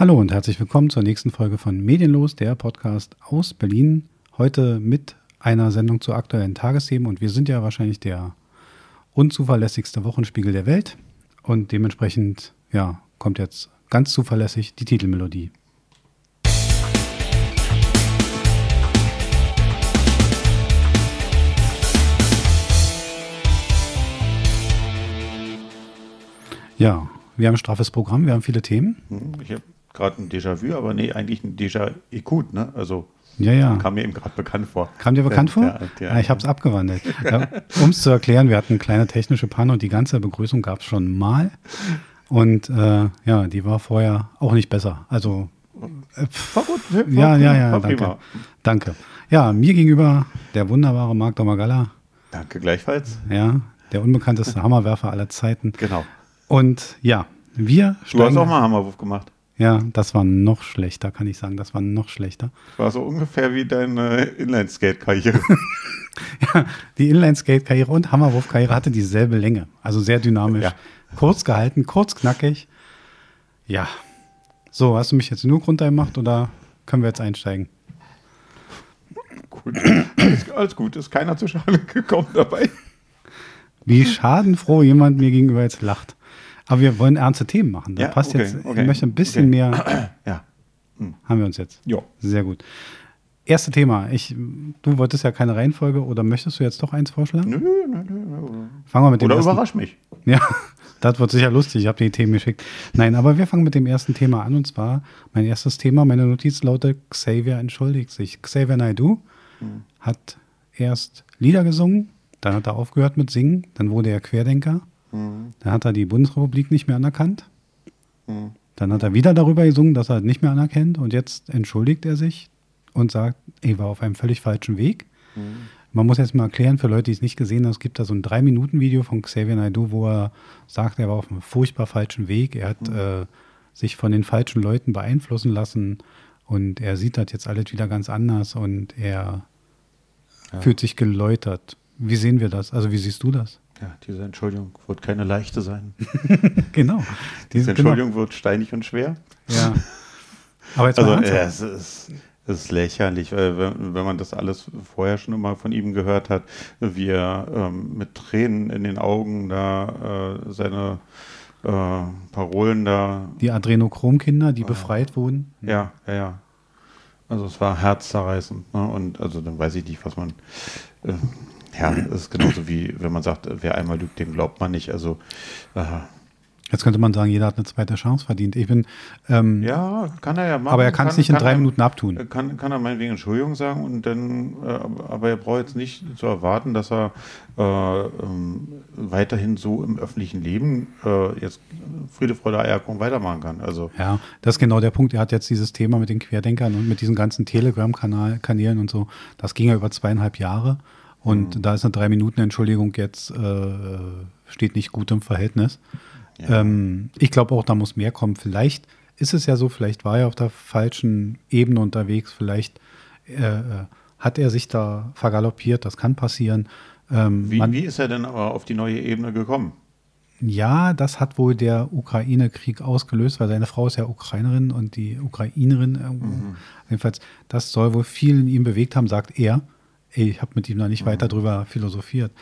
Hallo und herzlich willkommen zur nächsten Folge von Medienlos, der Podcast aus Berlin. Heute mit einer Sendung zu aktuellen Tagesthemen und wir sind ja wahrscheinlich der unzuverlässigste Wochenspiegel der Welt und dementsprechend ja, kommt jetzt ganz zuverlässig die Titelmelodie. Ja, wir haben ein straffes Programm, wir haben viele Themen. Hm, ich habe gerade ein Déjà-vu, aber nee, eigentlich ein Déjà-Ekut, ne? Also ja, ja. kam mir eben gerade bekannt vor. Kam dir bekannt vor? Ja, ich habe es abgewandelt. um es zu erklären, wir hatten eine kleine technische Panne und die ganze Begrüßung gab es schon mal. Und äh, ja, die war vorher auch nicht besser. Also äh, war gut. War ja, ja, ja, danke. Prima. Danke. Ja, mir gegenüber der wunderbare Marc Domagalla. Danke gleichfalls. Ja, der unbekannteste Hammerwerfer aller Zeiten. Genau. Und ja, wir Du hast auch mal Hammerwurf gemacht. Ja, das war noch schlechter, kann ich sagen. Das war noch schlechter. War so ungefähr wie deine Inline-Skate-Karriere. ja, die Inline-Skate-Karriere und Hammerwurf-Karriere hatte dieselbe Länge. Also sehr dynamisch. Ja. Kurz gehalten, kurz knackig. Ja. So, hast du mich jetzt nur runtergemacht oder können wir jetzt einsteigen? Gut. Alles, alles gut, ist keiner zu Schade gekommen dabei. Wie schadenfroh jemand mir gegenüber jetzt lacht. Aber wir wollen ernste Themen machen. Da ja, passt okay, jetzt, okay, ich möchte ein bisschen okay. mehr. Ja. Hm. Haben wir uns jetzt? Ja. Sehr gut. Erste Thema. Ich, du wolltest ja keine Reihenfolge oder möchtest du jetzt doch eins vorschlagen? Nö, nö, nö. Fangen wir mit dem Oder ersten. überrasch mich. Ja, das wird sicher lustig. Ich habe die Themen geschickt. Nein, aber wir fangen mit dem ersten Thema an. Und zwar, mein erstes Thema, meine Notiz lautet, Xavier entschuldigt sich. Xavier Naidoo hm. hat erst Lieder gesungen, dann hat er aufgehört mit Singen, dann wurde er Querdenker Mhm. Dann hat er die Bundesrepublik nicht mehr anerkannt. Mhm. Dann hat er wieder darüber gesungen, dass er nicht mehr anerkennt. Und jetzt entschuldigt er sich und sagt, er war auf einem völlig falschen Weg. Mhm. Man muss jetzt mal erklären, für Leute, die es nicht gesehen haben, es gibt da so ein Drei-Minuten-Video von Xavier Naidoo, wo er sagt, er war auf einem furchtbar falschen Weg. Er hat äh, sich von den falschen Leuten beeinflussen lassen und er sieht das jetzt alles wieder ganz anders und er ja. fühlt sich geläutert. Wie sehen wir das? Also wie siehst du das? Ja, diese Entschuldigung wird keine leichte sein. genau. Diese genau. Entschuldigung genau. wird steinig und schwer. Ja. Aber jetzt also, ja, es, ist, es ist lächerlich, weil wenn, wenn, man das alles vorher schon immer von ihm gehört hat, wie er ähm, mit Tränen in den Augen da äh, seine äh, Parolen da. Die Adrenochrom-Kinder, die äh, befreit wurden. Ja, ja, ja. Also es war herzzerreißend. Ne? Und also dann weiß ich nicht, was man. Äh, ja, das ist genauso wie, wenn man sagt, wer einmal lügt, dem glaubt man nicht. Also, äh, Jetzt könnte man sagen, jeder hat eine zweite Chance verdient. Ich bin. Ähm, ja, kann er ja machen. Aber er kann es nicht in drei er, Minuten abtun. Kann, kann er meinetwegen Entschuldigung sagen und dann, äh, aber er braucht jetzt nicht zu erwarten, dass er äh, ähm, weiterhin so im öffentlichen Leben äh, jetzt Friede, Freude, Eierkuchen weitermachen kann. Also ja, das ist genau der Punkt. Er hat jetzt dieses Thema mit den Querdenkern und mit diesen ganzen Telegram-Kanälen und so. Das ging ja über zweieinhalb Jahre. Und mhm. da ist eine drei Minuten Entschuldigung jetzt äh, steht nicht gut im Verhältnis. Ja. Ähm, ich glaube auch, da muss mehr kommen. Vielleicht ist es ja so, vielleicht war er auf der falschen Ebene unterwegs, vielleicht äh, äh hat er sich da vergaloppiert, das kann passieren. Ähm, wie, man, wie ist er denn aber auf die neue Ebene gekommen? Ja, das hat wohl der Ukraine-Krieg ausgelöst, weil seine Frau ist ja Ukrainerin und die Ukrainerin, äh, mhm. jedenfalls, das soll wohl viel in ihm bewegt haben, sagt er ich habe mit ihm da nicht mhm. weiter drüber philosophiert.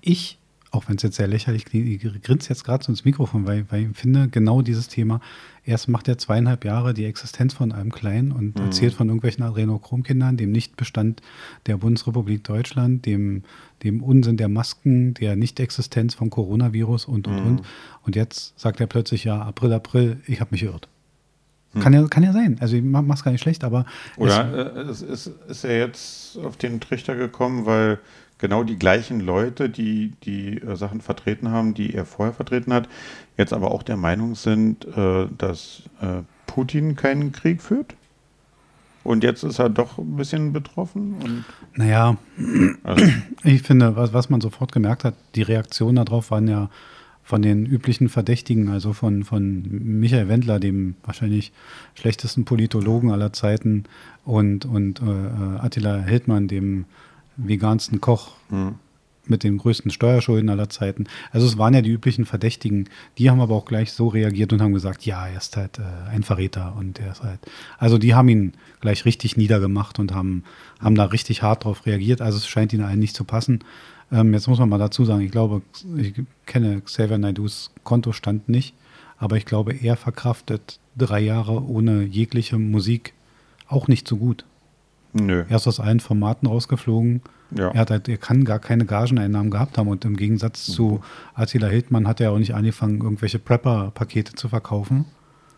Ich, auch wenn es jetzt sehr lächerlich klingt, ich grinse jetzt gerade so ins Mikrofon, weil, weil ich finde, genau dieses Thema, erst macht er zweieinhalb Jahre die Existenz von einem Kleinen und mhm. erzählt von irgendwelchen Adrenochrom-Kindern, dem Nichtbestand der Bundesrepublik Deutschland, dem, dem Unsinn der Masken, der Nichtexistenz vom Coronavirus und, und, mhm. und. Und jetzt sagt er plötzlich, ja, April, April, ich habe mich irrt. Hm. Kann, ja, kann ja sein. Also ich mach's gar nicht schlecht, aber. Oder es, äh, ist, ist er jetzt auf den Trichter gekommen, weil genau die gleichen Leute, die die äh, Sachen vertreten haben, die er vorher vertreten hat, jetzt aber auch der Meinung sind, äh, dass äh, Putin keinen Krieg führt? Und jetzt ist er doch ein bisschen betroffen? Und naja, also. ich finde, was, was man sofort gemerkt hat, die Reaktionen darauf waren ja von den üblichen Verdächtigen, also von, von Michael Wendler, dem wahrscheinlich schlechtesten Politologen aller Zeiten, und, und äh, Attila Hildmann, dem vegansten Koch. Mhm. mit den größten Steuerschulden aller Zeiten. Also es waren ja die üblichen Verdächtigen. Die haben aber auch gleich so reagiert und haben gesagt, ja, er ist halt äh, ein Verräter und er ist halt. Also die haben ihn gleich richtig niedergemacht und haben, haben da richtig hart drauf reagiert. Also es scheint ihnen allen nicht zu passen. Ähm, jetzt muss man mal dazu sagen, ich glaube, ich kenne Xavier Naidus Kontostand nicht, aber ich glaube, er verkraftet drei Jahre ohne jegliche Musik auch nicht so gut. Nö. Er ist aus allen Formaten rausgeflogen. Ja. Er, hat halt, er kann gar keine Gageneinnahmen gehabt haben und im Gegensatz zu Attila Hildmann hat er auch nicht angefangen, irgendwelche Prepper-Pakete zu verkaufen.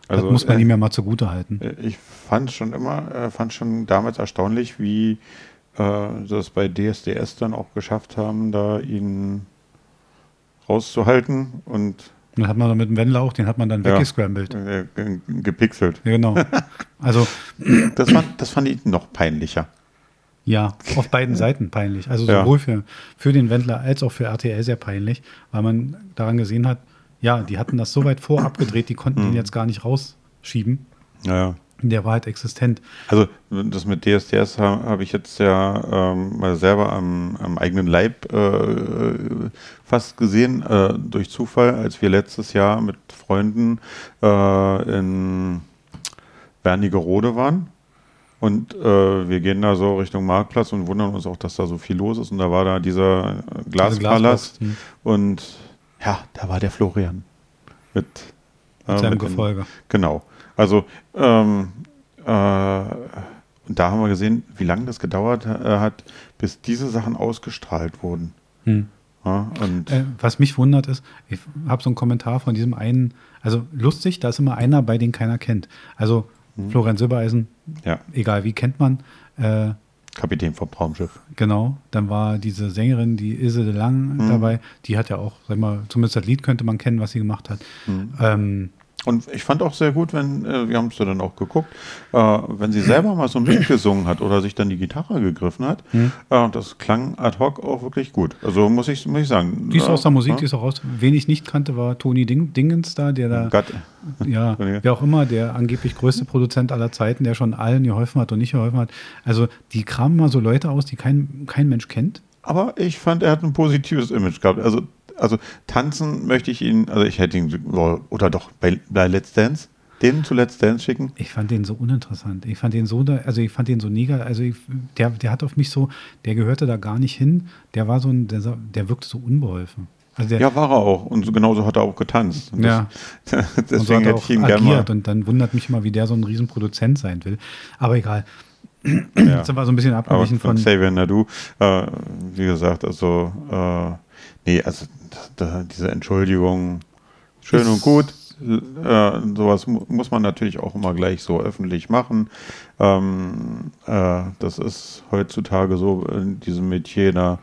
Also, das muss man äh, ihm ja mal zugute halten. Äh, Ich fand schon immer, äh, fand schon damals erstaunlich, wie äh, es bei DSDS dann auch geschafft haben, da ihn rauszuhalten und Dann hat man dann mit dem Wendler auch, den hat man dann Ja. weggescrambled. äh, ge- gepixelt. Ja, genau. Also Das fand, das fand ich noch peinlicher. Ja, auf beiden Seiten peinlich. Also Ja. sowohl für, für den Wendler als auch für RTL sehr peinlich, weil man daran gesehen hat, ja, die hatten das so weit vorabgedreht, die konnten Mhm. ihn jetzt gar nicht rausschieben. Naja. Der war halt existent. Also das mit DSDS habe hab ich jetzt ja ähm, mal selber am, am eigenen Leib äh, fast gesehen, äh, durch Zufall, als wir letztes Jahr mit Freunden äh, in Wernigerode waren. Und äh, wir gehen da so Richtung Marktplatz und wundern uns auch, dass da so viel los ist. Und da war da dieser Glaspalast. Hm, Und ja, da war der Florian. Mit, mit äh, seinem mit den- Gefolge. Genau. Also, ähm, äh, und da haben wir gesehen, wie lange das gedauert äh, hat, bis diese Sachen ausgestrahlt wurden. Hm. Ja, Äh, was mich wundert ist, ich habe so einen Kommentar von diesem einen, also lustig, da ist immer einer bei, den keiner kennt. Also Mhm. Florian Silbereisen, ja, egal wie kennt man, äh, Kapitän vom Traumschiff. Genau, dann war diese Sängerin, die Ilse de Lang Mhm. dabei, die hat ja auch, sag mal, zumindest das Lied könnte man kennen, was sie gemacht hat. Mhm. Ähm, Und ich fand auch sehr gut, wenn, äh, wir haben es ja dann auch geguckt, äh, wenn sie selber mal so mitgesungen hat oder sich dann die Gitarre gegriffen hat, Mhm. äh, das klang ad hoc auch wirklich gut. Also muss ich, muss ich sagen. die ist äh, aus der Musik, die ist auch raus. Wen ich nicht kannte, war Toni Ding, Dingens da, der da, Gott, ja, wer auch immer, der angeblich größte Produzent aller Zeiten, der schon allen geholfen hat und nicht geholfen hat. Also die kramen mal so Leute aus, die kein, kein Mensch kennt. Aber ich fand, er hat ein positives Image gehabt. Also, also tanzen möchte ich ihn, also ich hätte ihn, oder doch bei, bei Let's Dance, den zu Let's Dance schicken. Ich fand den so uninteressant. Ich fand den so, da- also ich fand den so negativ. Also ich, der, der hat auf mich so, der gehörte da gar nicht hin. Der war so ein, der, der wirkte so unbeholfen. Also der, Ja, war er auch. Und so, genauso hat er auch getanzt. Und Ja. Das, und so deswegen hat er hätte ich ihn gerne mal. und dann wundert mich immer, wie der so ein Riesenproduzent sein will. Aber egal. Ja. Jetzt sind wir so ein bisschen abgewichen von von. Xavier Nadu, äh, wie gesagt, also, äh, nee, also da, da, diese Entschuldigung, schön und gut. Äh, sowas mu muss man natürlich auch immer gleich so öffentlich machen. Ähm, äh, das ist heutzutage so in diesem Metier da,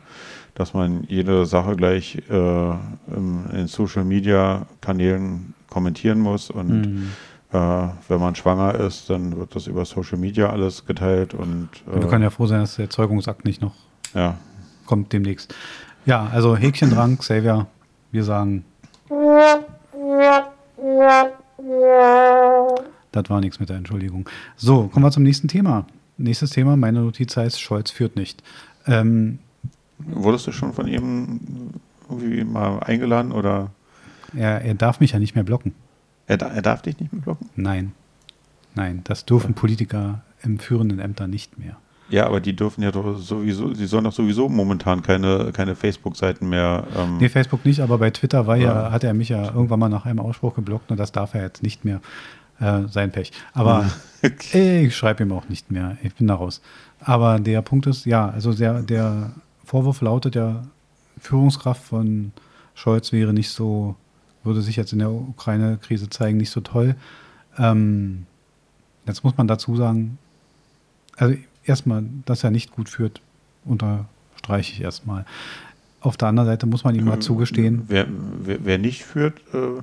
dass man jede Sache gleich äh, im, in Social Media Kanälen kommentieren muss und Mhm. äh, wenn man schwanger ist, dann wird das über Social Media alles geteilt und Wir können ja froh sein, dass der Zeugungsakt nicht noch ja, kommt demnächst. Ja, also Häkchen dran, Xavier. Wir sagen, das war nichts mit der Entschuldigung. So, kommen wir zum nächsten Thema. Nächstes Thema, meine Notiz heißt, Scholz führt nicht. Ähm, Wurdest du schon von ihm irgendwie mal eingeladen oder er, er darf mich ja nicht mehr blocken. er, er darf dich nicht mehr blocken? Nein. Nein, das dürfen Politiker im führenden Ämter nicht mehr. Ja, aber die dürfen ja doch sowieso, sie sollen doch sowieso momentan keine, keine Facebook-Seiten mehr. Ähm, Nee, Facebook nicht, aber bei Twitter war ja, Ja. hat er mich ja irgendwann mal nach einem Ausspruch geblockt und das darf er jetzt nicht mehr. Äh, sein Pech. Aber ich schreibe ihm auch nicht mehr. Ich bin da raus. Aber der Punkt ist, ja, also der, der Vorwurf lautet ja, Führungskraft von Scholz wäre nicht so, würde sich jetzt in der Ukraine-Krise zeigen, nicht so toll. Ähm, jetzt muss man dazu sagen, also erstmal, dass er nicht gut führt, unterstreiche ich erstmal. Auf der anderen Seite muss man ihm mal zugestehen, Wer, wer, wer nicht führt, äh,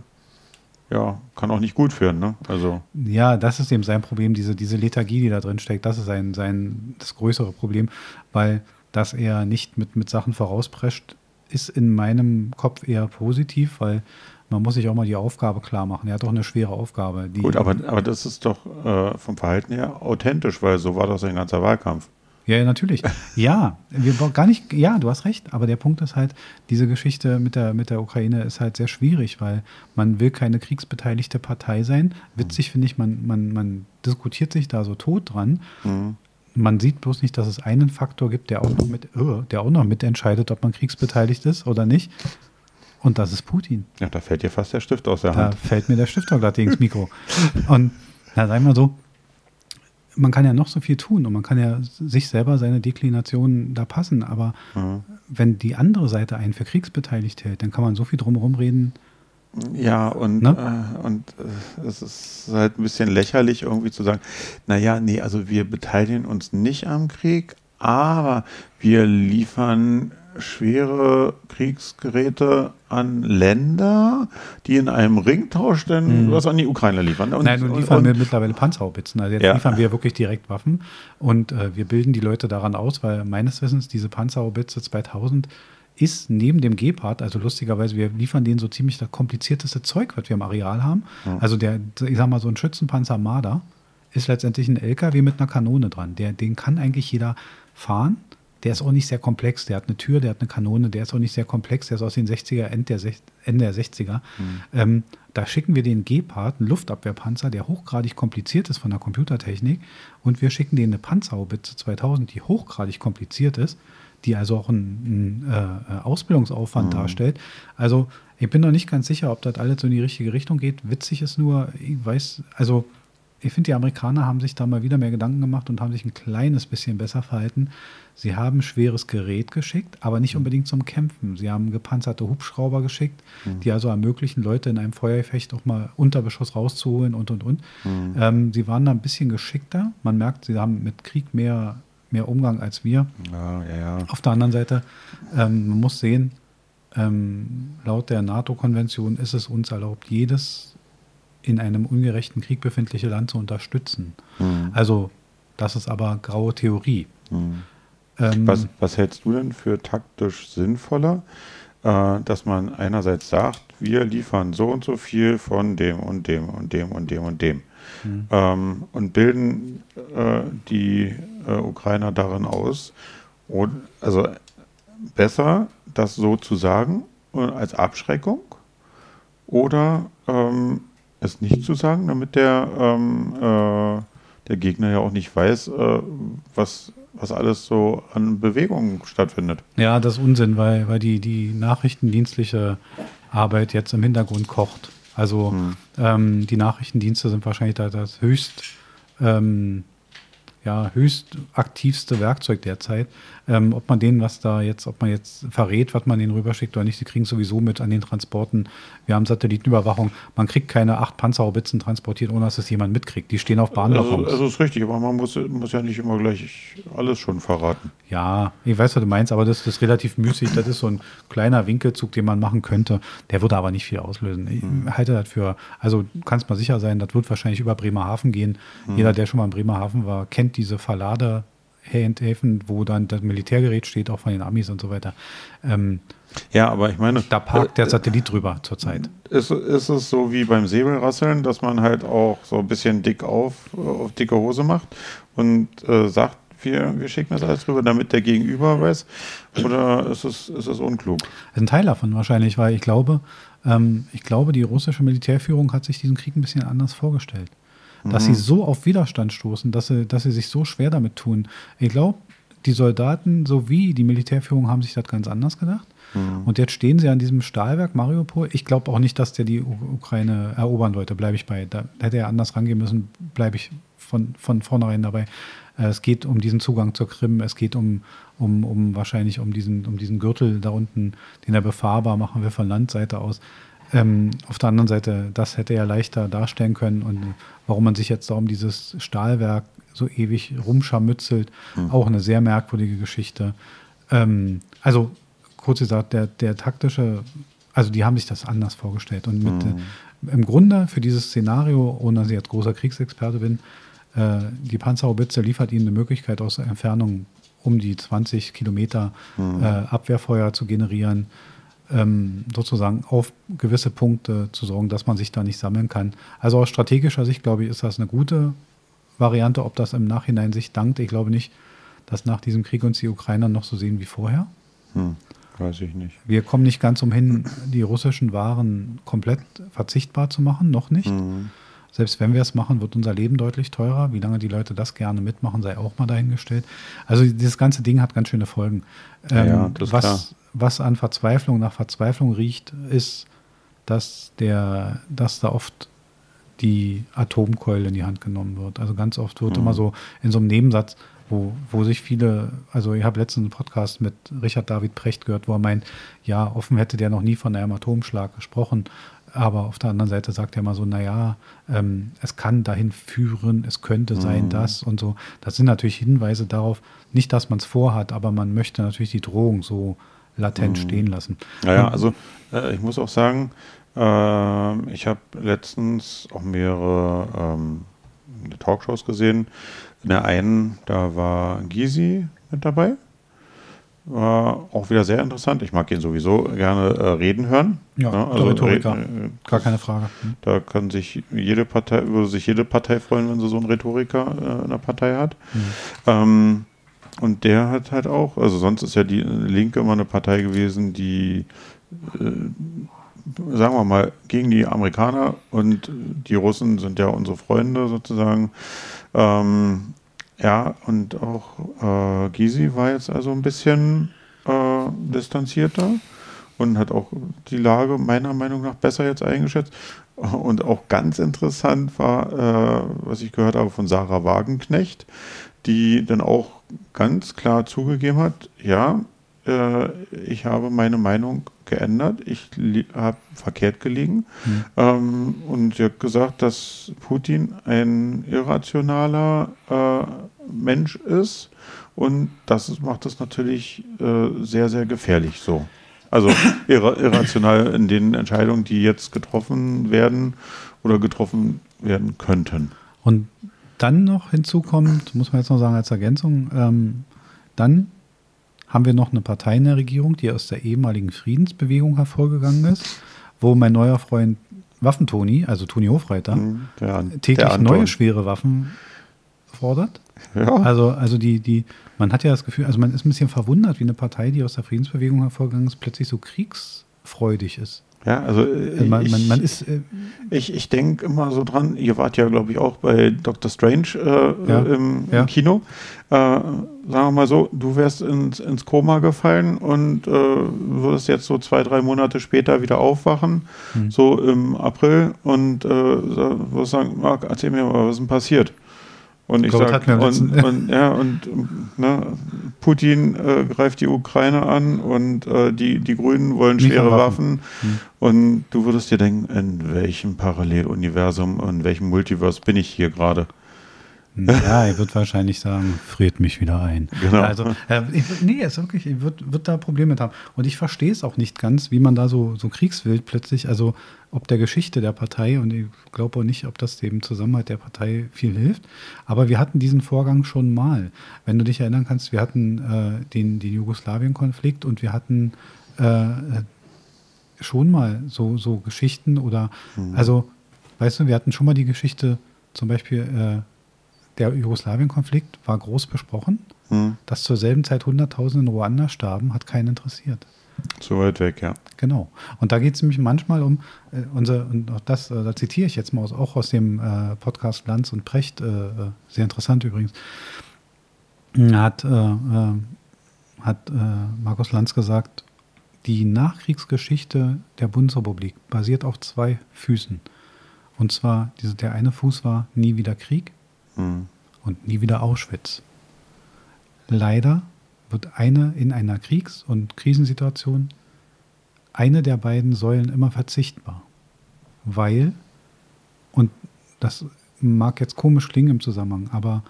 ja, kann auch nicht gut führen, ne? Also, Ja, das ist eben sein Problem, diese, diese Lethargie, die da drin steckt, das ist sein, sein, das größere Problem, weil dass er nicht mit, mit Sachen vorausprescht, ist in meinem Kopf eher positiv, weil man muss sich auch mal die Aufgabe klar machen. Er hat doch eine schwere Aufgabe. Die, gut, aber, aber das ist doch äh, vom Verhalten her authentisch, weil so war das sein ganzer Wahlkampf. Ja, natürlich. Ja, wir gar nicht, ja, du hast recht, aber der Punkt ist halt, diese Geschichte mit der, mit der Ukraine ist halt sehr schwierig, weil man will keine kriegsbeteiligte Partei sein. Witzig finde ich, man, man, man diskutiert sich da so tot dran. Mhm. Man sieht bloß nicht, dass es einen Faktor gibt, der auch noch mit, oh, der auch noch mitentscheidet, ob man kriegsbeteiligt ist oder nicht. Und das ist Putin. Ja, da fällt dir fast der Stift aus der Hand. Da fällt mir der Stift auch glatt ins Mikro. Und na, sagen wir so, man kann ja noch so viel tun und man kann ja sich selber seine Deklination da passen, aber mhm. wenn die andere Seite einen für kriegsbeteiligt hält, dann kann man so viel drumherum reden. Ja, und, ne? äh, und äh, es ist halt ein bisschen lächerlich irgendwie zu sagen, naja, nee, also wir beteiligen uns nicht am Krieg, aber wir liefern schwere Kriegsgeräte an Länder, die in einem Ringtausch dann mhm. was an die Ukraine liefern. Und, Nein, nun liefern und, wir mittlerweile Panzerhaubitzen. Also jetzt ja. liefern wir wirklich direkt Waffen und äh, wir bilden die Leute daran aus, weil meines Wissens diese Panzerhaubitze 2000 ist neben dem Gepard, also lustigerweise, wir liefern denen so ziemlich das komplizierteste Zeug, was wir im Areal haben. Mhm. Also der, ich sag mal, so ein Schützenpanzer Marder ist letztendlich ein LKW mit einer Kanone dran. Der, den kann eigentlich jeder fahren der ist auch nicht sehr komplex. Der hat eine Tür, der hat eine Kanone, der ist auch nicht sehr komplex. Der ist aus den 60er, Ende der, Ende der 60er. Mhm. Ähm, da schicken wir den Gepard, einen Luftabwehrpanzer, der hochgradig kompliziert ist von der Computertechnik. Und wir schicken denen eine Panzerhaubitze 2000, die hochgradig kompliziert ist, die also auch einen, einen äh, Ausbildungsaufwand mhm. darstellt. Also ich bin noch nicht ganz sicher, ob das alles so in die richtige Richtung geht. Witzig ist nur, ich weiß, also ich finde, die Amerikaner haben sich da mal wieder mehr Gedanken gemacht und haben sich ein kleines bisschen besser verhalten. Sie haben schweres Gerät geschickt, aber nicht mhm. unbedingt zum Kämpfen. Sie haben gepanzerte Hubschrauber geschickt, mhm. die also ermöglichen, Leute in einem Feuergefecht auch mal Unterbeschuss rauszuholen und, und, und. Mhm. Ähm, sie waren da ein bisschen geschickter. Man merkt, sie haben mit Krieg mehr, mehr Umgang als wir. Ja, ja, ja. Auf der anderen Seite, ähm, man muss sehen, ähm, laut der NATO-Konvention ist es uns erlaubt, jedes in einem ungerechten Krieg befindliche Land zu unterstützen. Mhm. Also das ist aber graue Theorie. Mhm. Ähm, was, was, hältst du denn für taktisch sinnvoller, äh, dass man einerseits sagt, wir liefern so und so viel von dem und dem und dem und dem und dem mhm. ähm, und bilden äh, die äh, Ukrainer darin aus, und, also besser das so zu sagen äh, als Abschreckung oder ähm, es nicht zu sagen, damit der, ähm, äh, der Gegner ja auch nicht weiß, äh, was, was alles so an Bewegungen stattfindet. Ja, das ist Unsinn, weil, weil die, die nachrichtendienstliche Arbeit jetzt im Hintergrund kocht. Also hm. ähm, die Nachrichtendienste sind wahrscheinlich da das höchst ähm, ja, höchst aktivste Werkzeug derzeit. Ähm, ob man denen was da jetzt, ob man jetzt verrät, was man denen rüberschickt oder nicht, sie kriegen sowieso mit an den Transporten. Wir haben Satellitenüberwachung. Man kriegt keine acht Panzerhaubitzen transportiert, ohne dass es jemand mitkriegt. Die stehen auf Bahnwaggons. Also, also ist richtig, aber man muss, muss ja nicht immer gleich alles schon verraten. Ja, ich weiß, was du meinst, aber das, das ist relativ müßig. Das ist so ein kleiner Winkelzug, den man machen könnte. Der würde aber nicht viel auslösen. Ich hm. halte das für, also kannst mal sicher sein, das wird wahrscheinlich über Bremerhaven gehen. Hm. Jeder, der schon mal in Bremerhaven war, kennt diese Verlade Häfen, wo dann das Militärgerät steht, auch von den Amis und so weiter. Ähm, ja, aber ich meine. Da parkt der Satellit drüber zurzeit. Ist, ist es so wie beim Säbelrasseln, dass man halt auch so ein bisschen dick auf, auf dicke Hose macht und äh, sagt, wir, wir schicken das alles drüber, damit der Gegenüber weiß? Oder ist es, ist es unklug? Das ist ein Teil davon wahrscheinlich, weil ich glaube, ähm, ich glaube, die russische Militärführung hat sich diesen Krieg ein bisschen anders vorgestellt dass mhm. sie so auf Widerstand stoßen, dass sie, dass sie sich so schwer damit tun. Ich glaube, die Soldaten sowie die Militärführung haben sich das ganz anders gedacht. Mhm. Und jetzt stehen sie an diesem Stahlwerk Mariupol. Ich glaube auch nicht, dass der die Ukraine erobern wollte, bleibe ich bei. Da hätte er anders rangehen müssen, bleibe ich von, von vornherein dabei. Äh, es geht um diesen Zugang zur Krim, es geht um, um, um wahrscheinlich um diesen, um diesen Gürtel da unten, den er befahrbar machen wir von Landseite aus. Ähm, auf der anderen Seite, das hätte er leichter darstellen können und warum man sich jetzt da um dieses Stahlwerk so ewig rumscharmützelt, mhm. auch eine sehr merkwürdige Geschichte. Ähm, also kurz gesagt, der, der taktische, also die haben sich das anders vorgestellt und mit, mhm. äh, im Grunde für dieses Szenario, ohne dass ich jetzt großer Kriegsexperte bin, äh, die Panzerhaubitze liefert ihnen eine Möglichkeit aus der Entfernung um die 20 Kilometer mhm. äh, Abwehrfeuer zu generieren ähm, sozusagen auf gewisse Punkte zu sorgen, dass man sich da nicht sammeln kann. Also aus strategischer Sicht, glaube ich, ist das eine gute Variante. Ob das im Nachhinein sich dankt, ich glaube nicht, dass nach diesem Krieg uns die Ukrainer noch so sehen wie vorher? Hm, weiß ich nicht. Wir kommen nicht ganz umhin, die russischen Waren komplett verzichtbar zu machen, noch nicht. Hm. Selbst wenn wir es machen, wird unser Leben deutlich teurer. Wie lange die Leute das gerne mitmachen, sei auch mal dahingestellt. Also dieses ganze Ding hat ganz schöne Folgen. Ja, ja, das ist klar. was, was an Verzweiflung nach Verzweiflung riecht, ist, dass, der, dass da oft die Atomkeule in die Hand genommen wird. Also ganz oft wird Mhm. immer so in so einem Nebensatz, wo, wo sich viele, also ich habe letztens einen Podcast mit Richard David Precht gehört, wo er meint, ja, offen hätte der noch nie von einem Atomschlag gesprochen. Aber auf der anderen Seite sagt er mal so, naja, ähm, es kann dahin führen, es könnte sein, Mhm. das und so. Das sind natürlich Hinweise darauf, nicht, dass man es vorhat, aber man möchte natürlich die Drohung so latent Mhm. stehen lassen. Naja, also äh, ich muss auch sagen, ähm, ich habe letztens auch mehrere ähm, Talkshows gesehen. In der einen, da war Gysi mit dabei. War auch wieder sehr interessant. Ich mag ihn sowieso gerne äh, reden hören. Ja, Ne? der Rhetoriker. re- äh, Gar keine Frage. Hm. Da kann sich jede Partei, würde sich jede Partei freuen, wenn sie so einen Rhetoriker äh, in der Partei hat. Mhm. Ähm, und der hat halt auch, also sonst ist ja die Linke immer eine Partei gewesen, die, äh, sagen wir mal, gegen die Amerikaner und die Russen sind ja unsere Freunde sozusagen. Ähm, ja, und auch äh, Gysi war jetzt also ein bisschen äh, distanzierter und hat auch die Lage meiner Meinung nach besser jetzt eingeschätzt. Und auch ganz interessant war, äh, was ich gehört habe von Sarah Wagenknecht, die dann auch ganz klar zugegeben hat, ja, äh, ich habe meine Meinung geändert, ich habe verkehrt gelegen. Mhm. Ähm, und sie hat gesagt, dass Putin ein irrationaler äh, Mensch ist und das macht es natürlich äh, sehr, sehr gefährlich so. Also irra irrational in den Entscheidungen, die jetzt getroffen werden oder getroffen werden könnten. Und dann noch hinzu kommt, muss man jetzt noch sagen als Ergänzung, ähm, dann haben wir noch eine Partei in der Regierung, die aus der ehemaligen Friedensbewegung hervorgegangen ist, wo mein neuer Freund Waffentoni, also Toni Hofreiter, Der, täglich der Anton. neue schwere Waffen fordert. Ja, Also, also die, die, man hat ja das Gefühl, also man ist ein bisschen verwundert, wie eine Partei, die aus der Friedensbewegung hervorgegangen ist, plötzlich so kriegsfreudig ist. Ja also äh, man, ich, man, man ist, äh, ich, ich denke immer so dran, ihr wart ja, glaube ich, auch bei Dr. Strange äh, Ja, im, ja. im Kino. Äh, sagen wir mal so, du wärst ins, ins Koma gefallen und äh, würdest jetzt so zwei, drei Monate später wieder aufwachen, Hm. so im April und äh, würdest sagen, Marc, erzähl mir mal, was ist denn passiert? Und ich wir am und, und, ja, und ne, Putin äh, greift die Ukraine an und äh, die, die Grünen wollen schwere Waffen. Waffen. Und du würdest dir denken, in welchem Paralleluniversum, in welchem Multiverse bin ich hier gerade? Ja, er wird wahrscheinlich sagen, friert mich wieder ein. Genau. Also, äh, ich, nee, er ist wirklich, er wird, wird da Probleme mit haben. Und ich verstehe es auch nicht ganz, wie man da so, so kriegswild plötzlich, also ob der Geschichte der Partei, und ich glaube auch nicht, ob das dem Zusammenhalt der Partei viel hilft, aber wir hatten diesen Vorgang schon mal. Wenn du dich erinnern kannst, wir hatten äh, den, den Jugoslawien-Konflikt und wir hatten äh, schon mal so, so Geschichten oder, also, weißt du, wir hatten schon mal die Geschichte, zum Beispiel, äh, der Jugoslawien-Konflikt war groß besprochen. Hm, Dass zur selben Zeit Hunderttausende in Ruanda starben, hat keinen interessiert. zu weit weg, ja. Genau. Und da geht es nämlich manchmal um, äh, unser, und auch das, äh, da zitiere ich jetzt mal aus, auch aus dem äh, Podcast Lanz und Precht, äh, äh, sehr interessant übrigens, hat, äh, hat Markus Lanz gesagt, die Nachkriegsgeschichte der Bundesrepublik basiert auf zwei Füßen. Und zwar, diese, der eine Fuß war nie wieder Krieg Hm. und nie wieder Auschwitz. Leider wird eine in einer Kriegs- und Krisensituation eine der beiden Säulen immer verzichtbar. Weil, und das mag jetzt komisch klingen im Zusammenhang, aber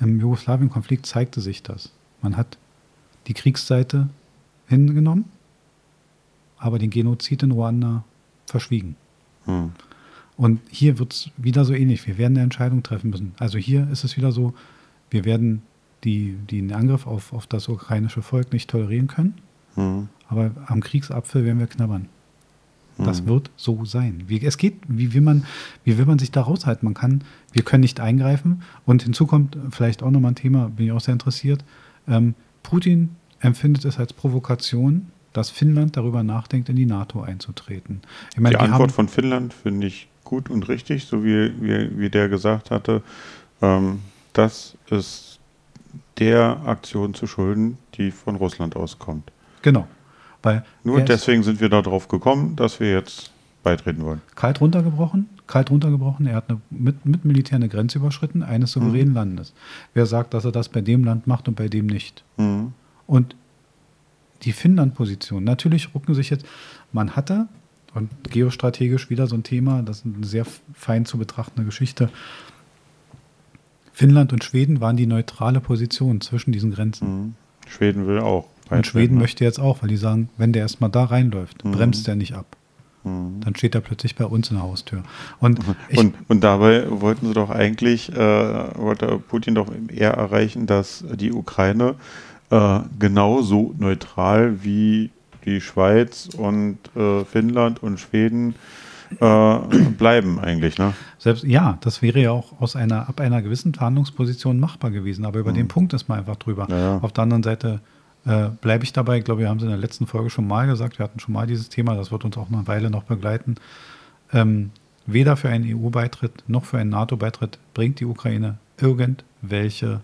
im Jugoslawien-Konflikt zeigte sich das. Man hat die Kriegsseite hingenommen, aber den Genozid in Ruanda verschwiegen. Hm. Und hier wird es wieder so ähnlich. Wir werden eine Entscheidung treffen müssen. Also hier ist es wieder so, wir werden die, den Angriff auf, auf das ukrainische Volk nicht tolerieren können, Hm. aber am Kriegsapfel werden wir knabbern. Das Hm. wird so sein. Wie, es geht, wie will, man, wie will man sich da raushalten? Man kann, wir können nicht eingreifen. Und hinzu kommt vielleicht auch nochmal ein Thema, bin ich auch sehr interessiert. Ähm, Putin empfindet es als Provokation, dass Finnland darüber nachdenkt, in die NATO einzutreten. Ich meine, die, die Antwort von Finnland finde ich gut und richtig, so wie, wie, wie der gesagt hatte. Ähm, das ist der Aktion zu schulden, die von Russland auskommt. Genau. Weil Nur deswegen sind wir darauf gekommen, dass wir jetzt beitreten wollen. Kalt runtergebrochen, kalt runtergebrochen. Er hat eine, mit, mit Militär eine Grenze überschritten, eines souveränen mhm. Landes. Wer sagt, dass er das bei dem Land macht und bei dem nicht? Mhm. Und die Finnland-Position, natürlich rucken sich jetzt, man hatte, und geostrategisch wieder so ein Thema, das ist eine sehr fein zu betrachtende Geschichte. Finnland und Schweden waren die neutrale Position zwischen diesen Grenzen. Mhm. Schweden will auch. Und Schweden ne? möchte jetzt auch, weil die sagen, wenn der erstmal da reinläuft, mhm. bremst der nicht ab. Mhm. Dann steht er plötzlich bei uns in der Haustür. Und, ich, und, und, dabei wollten sie doch eigentlich, äh, wollte Putin doch eher erreichen, dass die Ukraine äh, genauso neutral wie die Schweiz und äh, Finnland und Schweden äh, bleiben eigentlich, ne? Selbst, ja, das wäre ja auch aus einer, ab einer gewissen Verhandlungsposition machbar gewesen, aber über mhm. den Punkt ist man einfach drüber. Ja, ja. Auf der anderen Seite äh, bleibe ich dabei, ich glaube, wir haben es in der letzten Folge schon mal gesagt, wir hatten schon mal dieses Thema, das wird uns auch eine Weile noch begleiten. Ähm, weder für einen EU-Beitritt noch für einen NATO-Beitritt bringt die Ukraine irgendwelche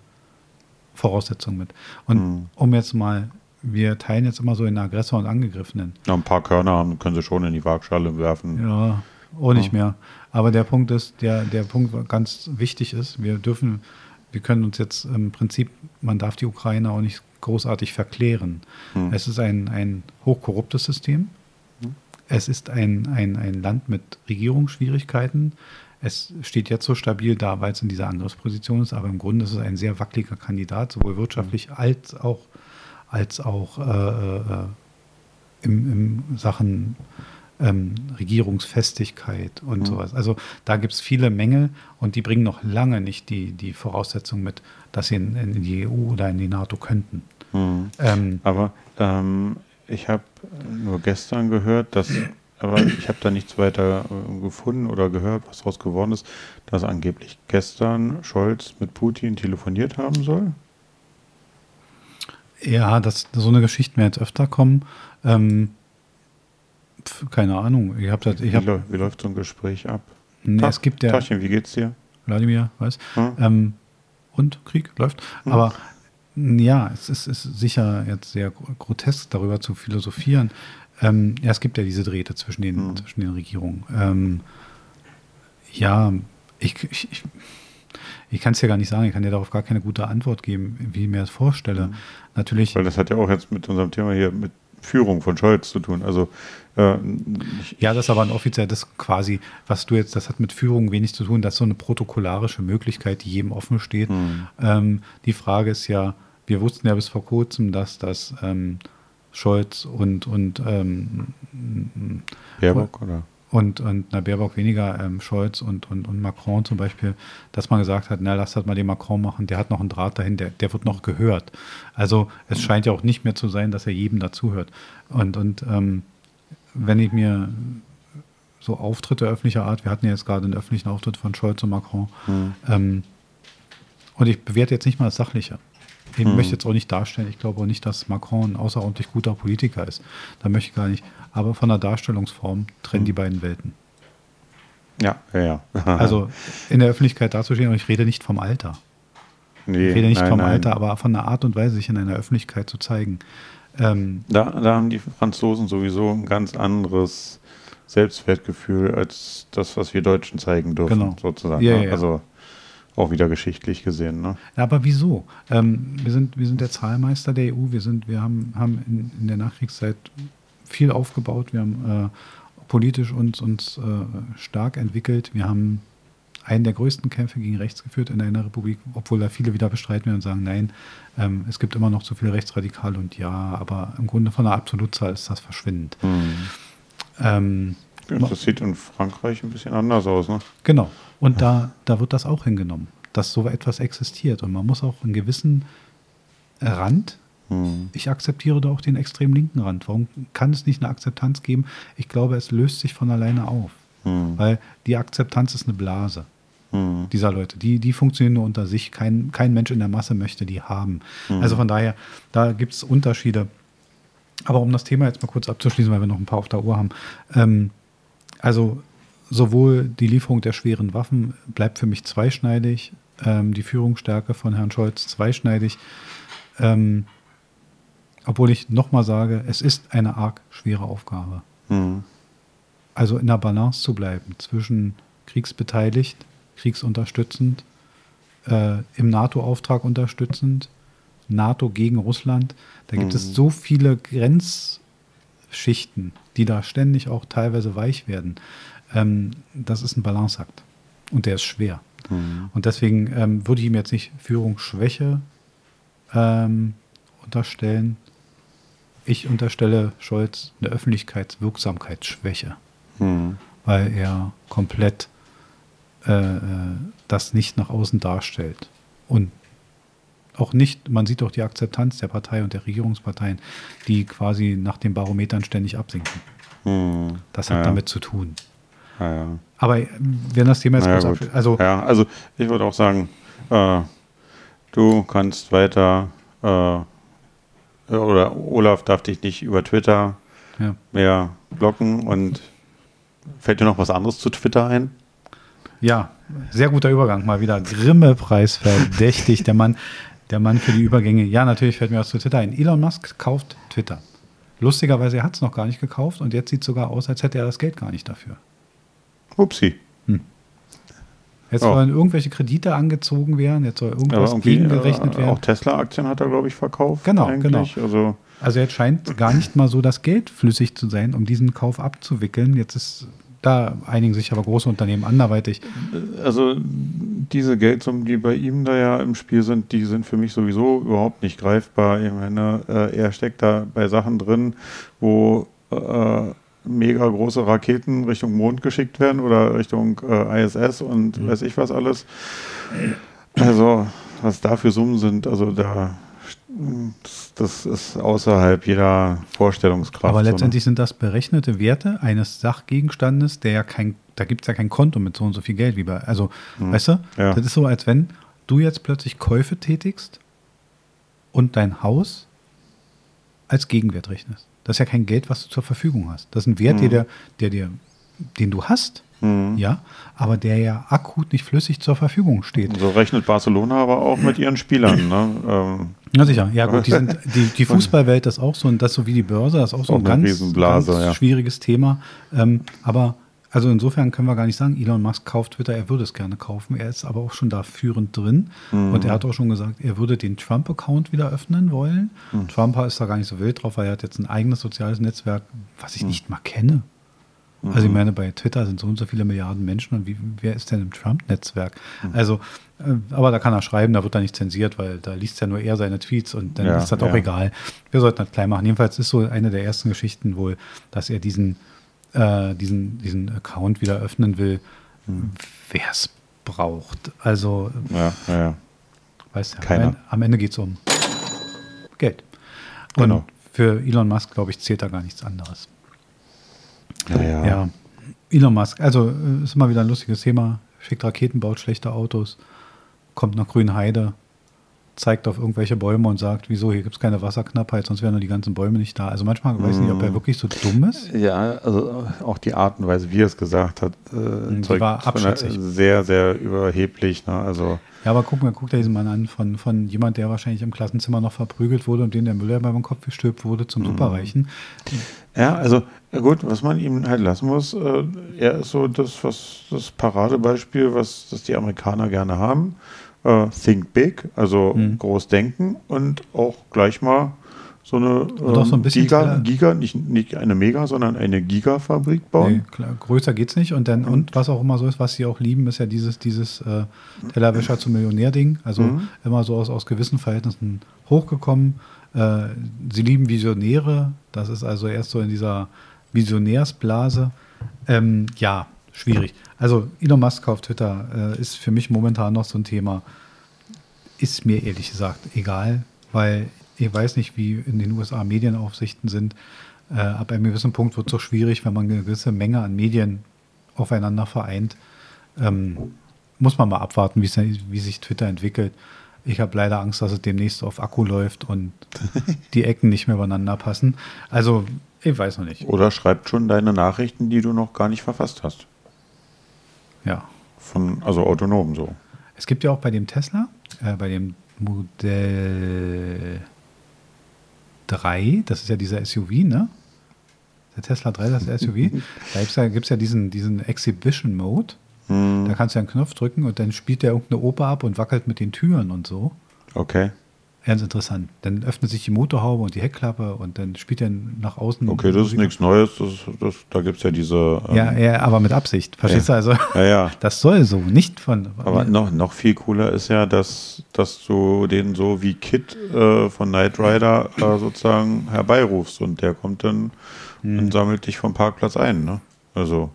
Voraussetzungen mit. Und mhm. um jetzt mal, wir teilen jetzt immer so in Aggressor und Angegriffenen. Ja, ein paar Körner haben, können sie schon in die Waagschale werfen. Ja, auch nicht ja. mehr. Aber der Punkt ist, der, der Punkt ganz wichtig ist, wir dürfen, wir können uns jetzt im Prinzip, man darf die Ukraine auch nicht großartig verklären. Mhm. Es ist ein, ein hochkorruptes System. Mhm. Es ist ein, ein, ein Land mit Regierungsschwierigkeiten. Es steht jetzt so stabil da, weil es in dieser Angriffsposition ist, aber im Grunde ist es ein sehr wackeliger Kandidat, sowohl wirtschaftlich mhm. als auch, als auch äh, äh, im, im Sachen ähm, Regierungsfestigkeit und mhm. sowas. Also da gibt es viele Mängel und die bringen noch lange nicht die, die Voraussetzung mit, dass sie in, in die EU oder in die NATO könnten. Mhm. Ähm, aber ähm, ich habe nur gestern gehört, dass aber ich habe da nichts weiter äh, gefunden oder gehört, was daraus geworden ist, dass angeblich gestern Scholz mit Putin telefoniert haben soll. Ja, dass so eine Geschichte mir jetzt öfter kommen. Ähm, keine Ahnung. Ich hab das, ich hab, wie, wie, läuft so ein Gespräch ab? Nee, Tag, es gibt ja. Tachchen, wie geht's dir? Wladimir, weiß. Hm? Ähm, und Krieg läuft. Hm. Aber ja, es ist, ist, sicher jetzt sehr grotesk, darüber zu philosophieren. Ähm, ja, es gibt ja diese Drähte zwischen den, hm. zwischen den Regierungen. Ähm, ja, ich, ich, ich, ich kann es ja gar nicht sagen, ich kann dir darauf gar keine gute Antwort geben, wie ich mir das vorstelle. Hm. Natürlich. Weil das hat ja auch jetzt mit unserem Thema hier mit Führung von Scholz zu tun. Also äh, ja, das ist aber ein offizielles quasi, was du jetzt, das hat mit Führung wenig zu tun, das ist so eine protokollarische Möglichkeit, die jedem offen steht. Hm. Ähm, die Frage ist ja, wir wussten ja bis vor kurzem, dass das ähm, Scholz und und ähm, Baerbock oder und, und na, Baerbock weniger, ähm, Scholz und, und, und Macron zum Beispiel, dass man gesagt hat, na, lass das mal den Macron machen, der hat noch einen Draht dahin, der, der wird noch gehört. Also es scheint ja auch nicht mehr zu sein, dass er jedem dazuhört. Und, und ähm, wenn ich mir so Auftritte öffentlicher Art, wir hatten ja jetzt gerade einen öffentlichen Auftritt von Scholz und Macron, mhm. ähm, und ich bewerte jetzt nicht mal das Sachliche. Ich mhm. möchte jetzt auch nicht darstellen, ich glaube auch nicht, dass Macron ein außerordentlich guter Politiker ist. Da möchte ich gar nicht. Aber von der Darstellungsform trennen mhm. die beiden Welten. Ja, ja, ja. also in der Öffentlichkeit dazustehen, und ich rede nicht vom Alter. Nee, ich rede nicht nein, vom nein. Alter, aber von der Art und Weise, sich in einer Öffentlichkeit zu zeigen. Ähm, da, da haben die Franzosen sowieso ein ganz anderes Selbstwertgefühl als das, was wir Deutschen zeigen dürfen, genau. sozusagen. Ja, ne? ja, also auch wieder geschichtlich gesehen. Ne? Ja, aber wieso? Ähm, wir, sind, wir sind der Zahlmeister der EU. Wir, sind, wir haben, haben in, in der Nachkriegszeit viel aufgebaut. Wir haben äh, politisch uns, uns äh, stark entwickelt. Wir haben einen der größten Kämpfe gegen rechts geführt in einer Republik, obwohl da viele wieder bestreiten und sagen, nein, ähm, es gibt immer noch zu viele Rechtsradikale und ja, aber im Grunde von der Absolutzahl ist das verschwindend. Mhm. Ähm, das sieht in Frankreich ein bisschen anders aus, ne? Genau. Und da, da wird das auch hingenommen, dass so etwas existiert. Und man muss auch einen gewissen Rand, hm. ich akzeptiere da auch den extrem linken Rand. Warum kann es nicht eine Akzeptanz geben? Ich glaube, es löst sich von alleine auf. Hm. Weil die Akzeptanz ist eine Blase. mhm. dieser Leute. Die, die funktionieren nur unter sich. Kein, kein Mensch in der Masse möchte die haben. Mhm. Also von daher, da gibt es Unterschiede. Aber um das Thema jetzt mal kurz abzuschließen, weil wir noch ein paar auf der Uhr haben. Ähm, also sowohl die Lieferung der schweren Waffen bleibt für mich zweischneidig, ähm, die Führungsstärke von Herrn Scholz zweischneidig. Ähm, obwohl ich nochmal sage, es ist eine arg schwere Aufgabe. Mhm. Also in der Balance zu bleiben zwischen kriegsbeteiligt, kriegsunterstützend, äh, im NATO-Auftrag unterstützend, NATO gegen Russland. Da gibt mhm. es so viele Grenzschichten, die da ständig auch teilweise weich werden. Ähm, das ist ein Balanceakt und der ist schwer. Mhm. Und deswegen ähm, würde ich ihm jetzt nicht Führungsschwäche ähm, unterstellen. Ich unterstelle Scholz eine Öffentlichkeitswirksamkeitsschwäche, mhm. weil er komplett äh, äh, das nicht nach außen darstellt. Und auch nicht, man sieht auch die Akzeptanz der Partei und der Regierungsparteien, die quasi nach den Barometern ständig absinken. Mhm. Das hat ja. damit zu tun. Ja, ja. Aber wenn das Thema jetzt ja, kurz ab, also ja, also ich würde auch sagen, äh, du kannst weiter äh, oder Olaf darf dich nicht über Twitter ja. mehr blocken und fällt dir noch was anderes zu Twitter ein? Ja, sehr guter Übergang mal wieder. Grimme-Preis verdächtig, der Mann, der Mann für die Übergänge. Ja, natürlich fällt mir was zu Twitter ein. Elon Musk kauft Twitter. Lustigerweise, er hat es noch gar nicht gekauft und jetzt sieht es sogar aus, als hätte er das Geld gar nicht dafür. Upsi. Hm. Jetzt oh. sollen irgendwelche Kredite angezogen werden, jetzt soll irgendwas gegengerechnet äh, werden. Auch Tesla-Aktien hat er, glaube ich, verkauft. Genau, eigentlich. genau. Also, also jetzt scheint gar nicht mal so das Geld flüssig zu sein, um diesen Kauf abzuwickeln. Jetzt ist da einigen sich aber große Unternehmen anderweitig. Also diese Geldsummen, die bei ihm da ja im Spiel sind, die sind für mich sowieso überhaupt nicht greifbar. Ich meine, äh, er steckt da bei Sachen drin, wo äh, mega große Raketen Richtung Mond geschickt werden oder Richtung äh, ISS und mhm. weiß ich was alles. Also, was da für Summen sind, also da das ist außerhalb jeder Vorstellungskraft. Aber letztendlich sind das berechnete Werte eines Sachgegenstandes, der ja kein, da gibt es ja kein Konto mit so und so viel Geld wie bei, also, mhm. weißt du, ja. das ist so, als wenn du jetzt plötzlich Käufe tätigst und dein Haus als Gegenwert rechnest. Das ist ja kein Geld, was du zur Verfügung hast. Das ist ein Wert, mhm. der, der, der, den du hast, mhm. ja, aber der ja akut nicht flüssig zur Verfügung steht. So rechnet Barcelona aber auch mit ihren Spielern, ne? Ähm. Na sicher, ja gut, die, sind, die, die Fußballwelt ist auch so und das so wie die Börse, das ist auch so ein ganz, ganz ja. schwieriges Thema. Ähm, aber also insofern können wir gar nicht sagen, Elon Musk kauft Twitter, er würde es gerne kaufen. Er ist aber auch schon da führend drin. Mhm. Und er hat auch schon gesagt, er würde den Trump-Account wieder öffnen wollen. Mhm. Trump ist da gar nicht so wild drauf, weil er hat jetzt ein eigenes soziales Netzwerk, was ich mhm. nicht mal kenne. Also ich mhm. meine, bei Twitter sind so und so viele Milliarden Menschen und wie, wer ist denn im Trump-Netzwerk? Mhm. Also, äh, aber da kann er schreiben, da wird er nicht zensiert, weil da liest ja nur er seine Tweets und dann ja, ist das ja. auch egal. Wir sollten das klein machen. Jedenfalls ist so eine der ersten Geschichten wohl, dass er diesen äh, diesen, diesen Account wieder öffnen will, hm. wer es braucht. Also, ja, ja, ja. Weißt du, Keiner. am Ende geht es um Geld. Und genau. für Elon Musk, glaube ich, zählt da gar nichts anderes. Naja. Ja. Elon Musk, also äh, ist immer wieder ein lustiges Thema. Schickt Raketen, baut schlechte Autos, kommt nach Grünheide, zeigt auf irgendwelche Bäume und sagt, wieso, hier gibt es keine Wasserknappheit, sonst wären nur die ganzen Bäume nicht da. Also manchmal weiß ich nicht, ob er mm. wirklich so dumm ist. Ja, also auch die Art und Weise, wie er es gesagt hat, äh, die war abschätzig. sehr, sehr überheblich. Ne? Also ja, aber guck mal, guck dir diesen Mann an, von, von jemand, der wahrscheinlich im Klassenzimmer noch verprügelt wurde und den der Müller beim Kopf gestülpt wurde, zum mhm. Superreichen. Ja, also gut, was man ihm halt lassen muss, äh, er ist so das, was das Paradebeispiel, was das die Amerikaner gerne haben äh, Think Big, also mhm. groß denken und auch gleich mal so eine ähm, so ein Giga, Giga, nicht, nicht eine Mega, sondern eine Gigafabrik bauen. Nee, klar, größer geht's nicht. Und dann, und, und was auch immer so ist, was sie auch lieben, ist ja dieses, dieses äh, Tellerwäscher zum Millionär-Ding. Also mhm. immer so aus, aus gewissen Verhältnissen hochgekommen. Äh, sie lieben Visionäre. Das ist also erst so in dieser Visionärsblase. Ähm, ja, schwierig. Also Elon Musk auf Twitter äh, ist für mich momentan noch so ein Thema. Ist mir ehrlich gesagt egal, weil ich weiß nicht, wie in den USA Medienaufsichten sind. Äh, ab einem gewissen Punkt wird es doch schwierig, wenn man eine gewisse Menge an Medien aufeinander vereint. Ähm, muss man mal abwarten, wie sich Twitter entwickelt. Ich habe leider Angst, dass es demnächst auf Akku läuft und die Ecken nicht mehr übereinander passen. Also, ich weiß noch nicht. Oder schreibt schon deine Nachrichten, die du noch gar nicht verfasst hast. Ja. Von, also autonom so. Es gibt ja auch bei dem Tesla, äh, bei dem Modell 3, das ist ja dieser SUV, ne? Der Tesla 3, das ist SUV. da gibt es ja, gibt's ja diesen, diesen Exhibition Mode. Hm. Da kannst du einen Knopf drücken und dann spielt der irgendeine Oper ab und wackelt mit den Türen und so. Okay. Ganz interessant. Dann öffnet sich die Motorhaube und die Heckklappe und dann spielt er nach außen. Okay, das ist nichts Neues. Das, das, da gibt es ja diese. Ähm, ja, ja, aber mit Absicht. Verstehst ja. du also? Ja, ja. Das soll so, nicht von. Aber noch, noch viel cooler ist ja, dass, dass du den so wie Kit äh, von Knight Rider äh, sozusagen herbeirufst und der kommt dann hm. und sammelt dich vom Parkplatz ein. Ne? Also.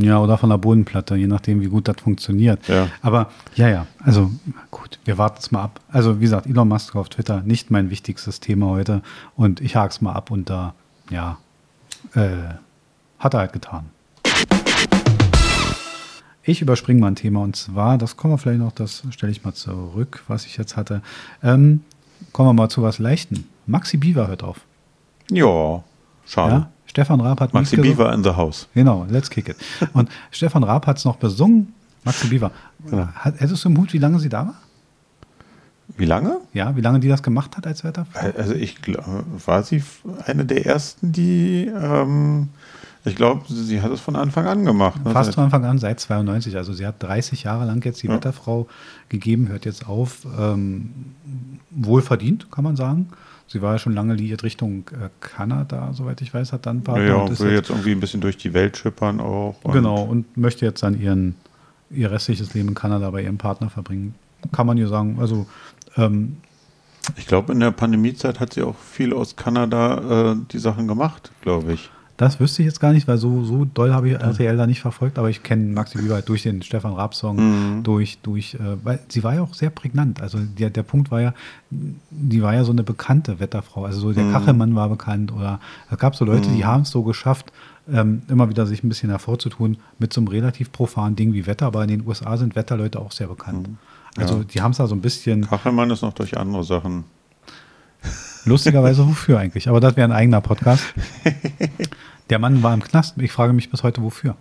Ja, oder von der Bodenplatte, je nachdem, wie gut das funktioniert. Ja. Aber ja, ja, also gut, wir warten es mal ab. Also wie gesagt, Elon Musk auf Twitter, nicht mein wichtigstes Thema heute. Und ich hake es mal ab und da, ja, äh, hat er halt getan. Ich überspringe mal ein Thema und zwar, das kommen wir vielleicht noch, das stelle ich mal zurück, was ich jetzt hatte. Ähm, kommen wir mal zu was Leichten. Maxi Beaver hört auf. Ja, schade. Ja? Stefan Raab hat Maxi Beaver in the house. Genau, let's kick it. Und Stefan Raab hat es noch besungen. Maxi Beaver. Ja. Hat, hättest du im Hut, wie lange sie da war? Wie lange? Ja, wie lange die das gemacht hat als Wetterfrau? Also ich glaube, war sie eine der ersten, die, ähm, ich glaube, sie hat es von Anfang an gemacht. Ne? Fast von Anfang an, seit 92. Also sie hat 30 Jahre lang jetzt die ja. Wetterfrau gegeben, hört jetzt auf. Ähm, wohlverdient, kann man sagen. Sie war ja schon lange liiert Richtung äh, Kanada, soweit ich weiß, hat dann ein paar. Ja, und will jetzt irgendwie ein bisschen durch die Welt schippern auch. Und genau, und möchte jetzt dann ihren, ihr restliches Leben in Kanada bei ihrem Partner verbringen. Kann man ja sagen. Also, ähm, ich glaube, in der Pandemiezeit hat sie auch viel aus Kanada äh, die Sachen gemacht, glaube ich. Das wüsste ich jetzt gar nicht, weil so, so doll habe ich RTL da nicht verfolgt, aber ich kenne Maxi Bieber durch den Stefan Raab-Song, mhm. durch, durch, äh, weil sie war ja auch sehr prägnant. Also der, der Punkt war ja, die war ja so eine bekannte Wetterfrau. Also so der mhm. Kachelmann war bekannt oder es gab so Leute, mhm. die haben es so geschafft, ähm, immer wieder sich ein bisschen hervorzutun mit so einem relativ profanen Ding wie Wetter, aber in den USA sind Wetterleute auch sehr bekannt. Mhm. Also ja. die haben es da so ein bisschen. Kachelmann ist noch durch andere Sachen. Lustigerweise wofür eigentlich? Aber das wäre ein eigener Podcast. Der Mann war im Knast. Ich frage mich bis heute, wofür.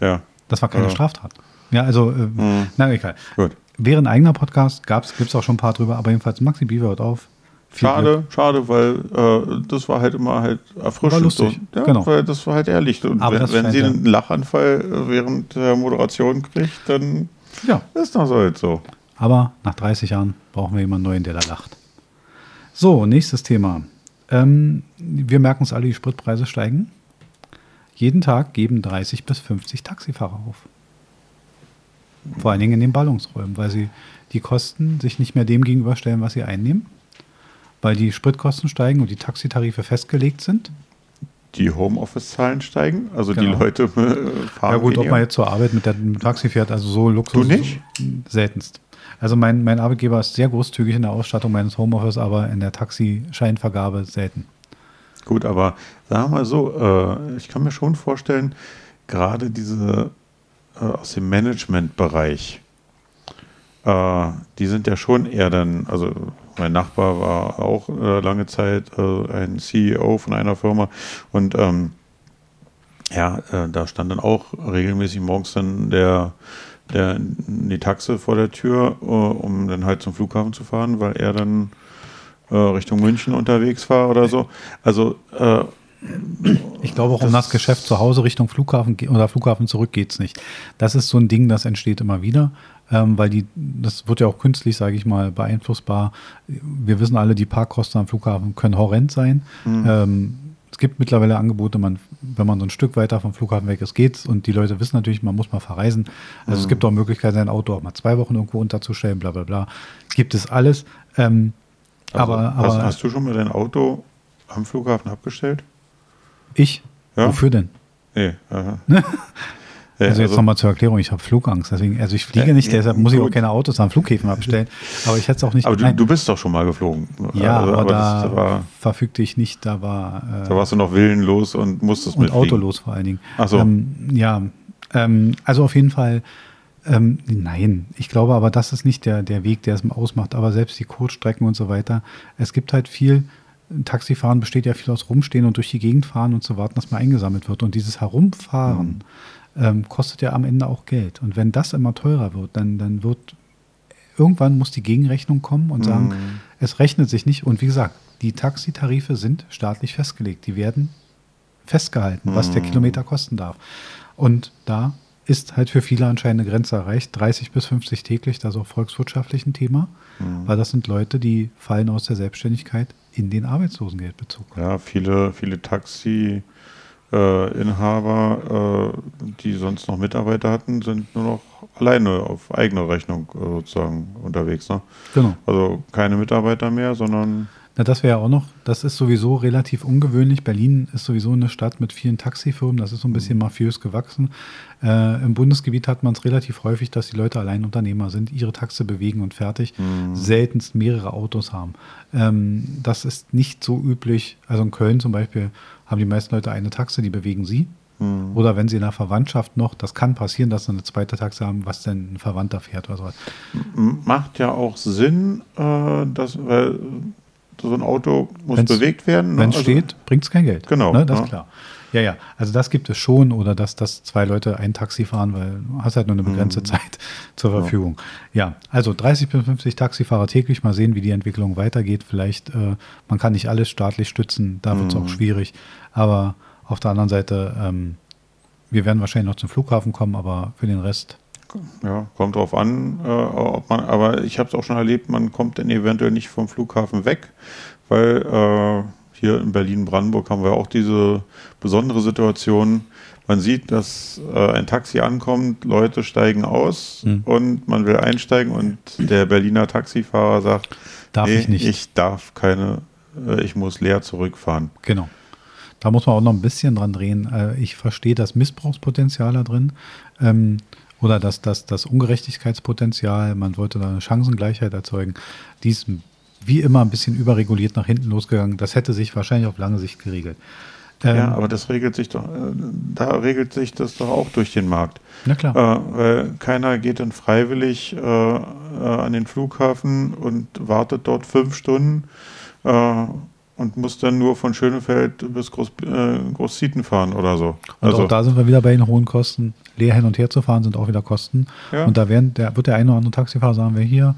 Ja. Das war keine ja. Straftat. Ja, also, äh, mhm. na egal. Gut. Wäre ein eigener Podcast, gibt es auch schon ein paar drüber, aber jedenfalls Maxi Bieber hört auf. Viel schade, Glück. schade, weil äh, das war halt immer halt erfrischend. War lustig, und, ja, genau. Weil das war halt ehrlich. Und aber wenn, wenn sie einen Lachanfall während der Moderation kriegt, dann ja. ist das halt so. Aber nach 30 Jahren brauchen wir jemanden neuen, der da lacht. So, nächstes Thema. Ähm, wir merken es alle, die Spritpreise steigen. Jeden Tag geben 30 bis 50 Taxifahrer auf. Vor allen Dingen in den Ballungsräumen, weil sie die Kosten sich nicht mehr dem gegenüberstellen, was sie einnehmen, weil die Spritkosten steigen und die Taxitarife festgelegt sind. Die Homeoffice-Zahlen steigen, also genau. die Leute äh, fahren. Ja gut, weniger. ob man jetzt zur Arbeit mit dem Taxi fährt, also so Luxus. Du nicht? Seltenst. Also mein, mein Arbeitgeber ist sehr großzügig in der Ausstattung meines Homeoffice, aber in der Taxischeinvergabe selten. Gut, aber sagen wir mal so, äh, ich kann mir schon vorstellen, gerade diese äh, aus dem Managementbereich, äh, die sind ja schon eher dann, also mein Nachbar war auch äh, lange Zeit äh, ein CEO von einer Firma und ähm, ja, äh, da stand dann auch regelmäßig morgens dann der der, die Taxe vor der Tür, um dann halt zum Flughafen zu fahren, weil er dann äh, Richtung München unterwegs war oder so. Also äh, ich glaube auch um das Geschäft zu Hause Richtung Flughafen oder Flughafen zurück geht es nicht. Das ist so ein Ding, das entsteht immer wieder, ähm, weil die, das wird ja auch künstlich, sage ich mal, beeinflussbar. Wir wissen alle, die Parkkosten am Flughafen können horrend sein. Mhm. Ähm, es gibt mittlerweile Angebote, man, wenn man so ein Stück weiter vom Flughafen weg ist, geht's. Und die Leute wissen natürlich, man muss mal verreisen. Also mhm. es gibt auch Möglichkeiten, sein Auto auch mal zwei Wochen irgendwo unterzustellen, bla bla bla. Gibt es alles. Ähm, also, aber, hast, aber, hast, du schon mal dein Auto am Flughafen abgestellt? Ich? Ja? Wofür denn? Nee. Aha. also jetzt also, nochmal zur Erklärung, ich habe Flugangst. Deswegen, also ich fliege nicht, deshalb muss ich auch keine Autos an Flughäfen abstellen. Aber ich hätte es auch nicht. Aber du, du, bist doch schon mal geflogen. Ja, also, aber, aber da war, verfügte ich nicht. Da war. Äh, da warst du noch willenlos und musstest mit. Und autolos vor allen Dingen. Ach so. Ähm, ja, ähm, also auf jeden Fall Ähm, nein, ich glaube aber, das ist nicht der, der Weg, der es ausmacht. Aber selbst die Kurzstrecken und so weiter, es gibt halt viel, Taxifahren besteht ja viel aus Rumstehen und durch die Gegend fahren und zu warten, dass man eingesammelt wird. Und dieses Herumfahren mhm. Ähm, kostet ja am Ende auch Geld. Und wenn das immer teurer wird, dann, dann wird irgendwann muss die Gegenrechnung kommen und sagen, mhm. es rechnet sich nicht. Und wie gesagt, die Taxitarife sind staatlich festgelegt. Die werden festgehalten, was der mhm. Kilometer kosten darf. Und da ist halt für viele anscheinend eine Grenze erreicht. 30 bis 50 täglich, das ist auch volkswirtschaftlich ein Thema, mhm. weil das sind Leute, die fallen aus der Selbstständigkeit in den Arbeitslosengeldbezug. Ja, viele, viele Taxi- äh, Inhaber, äh, die sonst noch Mitarbeiter hatten, sind nur noch alleine auf eigene Rechnung äh, sozusagen unterwegs. Ne? Genau. Also keine Mitarbeiter mehr, sondern na, das wäre ja auch noch, das ist sowieso relativ ungewöhnlich. Berlin ist sowieso eine Stadt mit vielen Taxifirmen, das ist so ein bisschen mhm. mafiös gewachsen. Äh, Im Bundesgebiet hat man es relativ häufig, dass die Leute allein Unternehmer sind, ihre Taxe bewegen und fertig, mhm. seltenst mehrere Autos haben. Ähm, das ist nicht so üblich. Also in Köln zum Beispiel haben die meisten Leute eine Taxe, die bewegen sie. Mhm. Oder wenn sie in der Verwandtschaft noch, das kann passieren, dass sie eine zweite Taxe haben, was denn ein Verwandter fährt oder so. Macht ja auch Sinn, äh, dass, weil so ein Auto muss wenn's, bewegt werden. Ne? Wenn es also, steht, bringt es kein Geld. Genau. Ne? Das ja. ist klar. Ja, ja. Also das gibt es schon oder dass, dass zwei Leute ein Taxi fahren, weil du hast halt nur eine begrenzte mhm. Zeit zur Verfügung. Ja. ja. also 30 bis 50 Taxifahrer täglich. Mal sehen, wie die Entwicklung weitergeht. Vielleicht, äh, man kann nicht alles staatlich stützen, da wird es mhm. auch schwierig. Aber auf der anderen Seite, ähm, wir werden wahrscheinlich noch zum Flughafen kommen, aber für den Rest ja, kommt drauf an, äh, ob man, aber ich habe es auch schon erlebt, man kommt dann eventuell nicht vom Flughafen weg, weil äh, hier in Berlin-Brandenburg haben wir auch diese besondere Situation. Man sieht, dass äh, ein Taxi ankommt, Leute steigen aus hm. und man will einsteigen und der Berliner Taxifahrer sagt, darf nee, ich nicht. Ich darf keine, äh, ich muss leer zurückfahren. Genau. Da muss man auch noch ein bisschen dran drehen. Äh, ich verstehe das Missbrauchspotenzial da drin. Ähm, oder das, das, das Ungerechtigkeitspotenzial, man wollte da eine Chancengleichheit erzeugen, die ist wie immer ein bisschen überreguliert nach hinten losgegangen. Das hätte sich wahrscheinlich auf lange Sicht geregelt. Ähm, ja, aber das regelt sich doch, äh, da regelt sich das doch auch durch den Markt. Na klar. Äh, weil keiner geht dann freiwillig äh, äh, an den Flughafen und wartet dort fünf Stunden äh, und muss dann nur von Schönefeld bis Groß, äh, Großzieten fahren oder so. Und also, auch da sind wir wieder bei den hohen Kosten. Leer hin und her zu fahren sind auch wieder Kosten. Ja. Und da werden, der, wird der eine oder andere Taxifahrer sagen, wer hier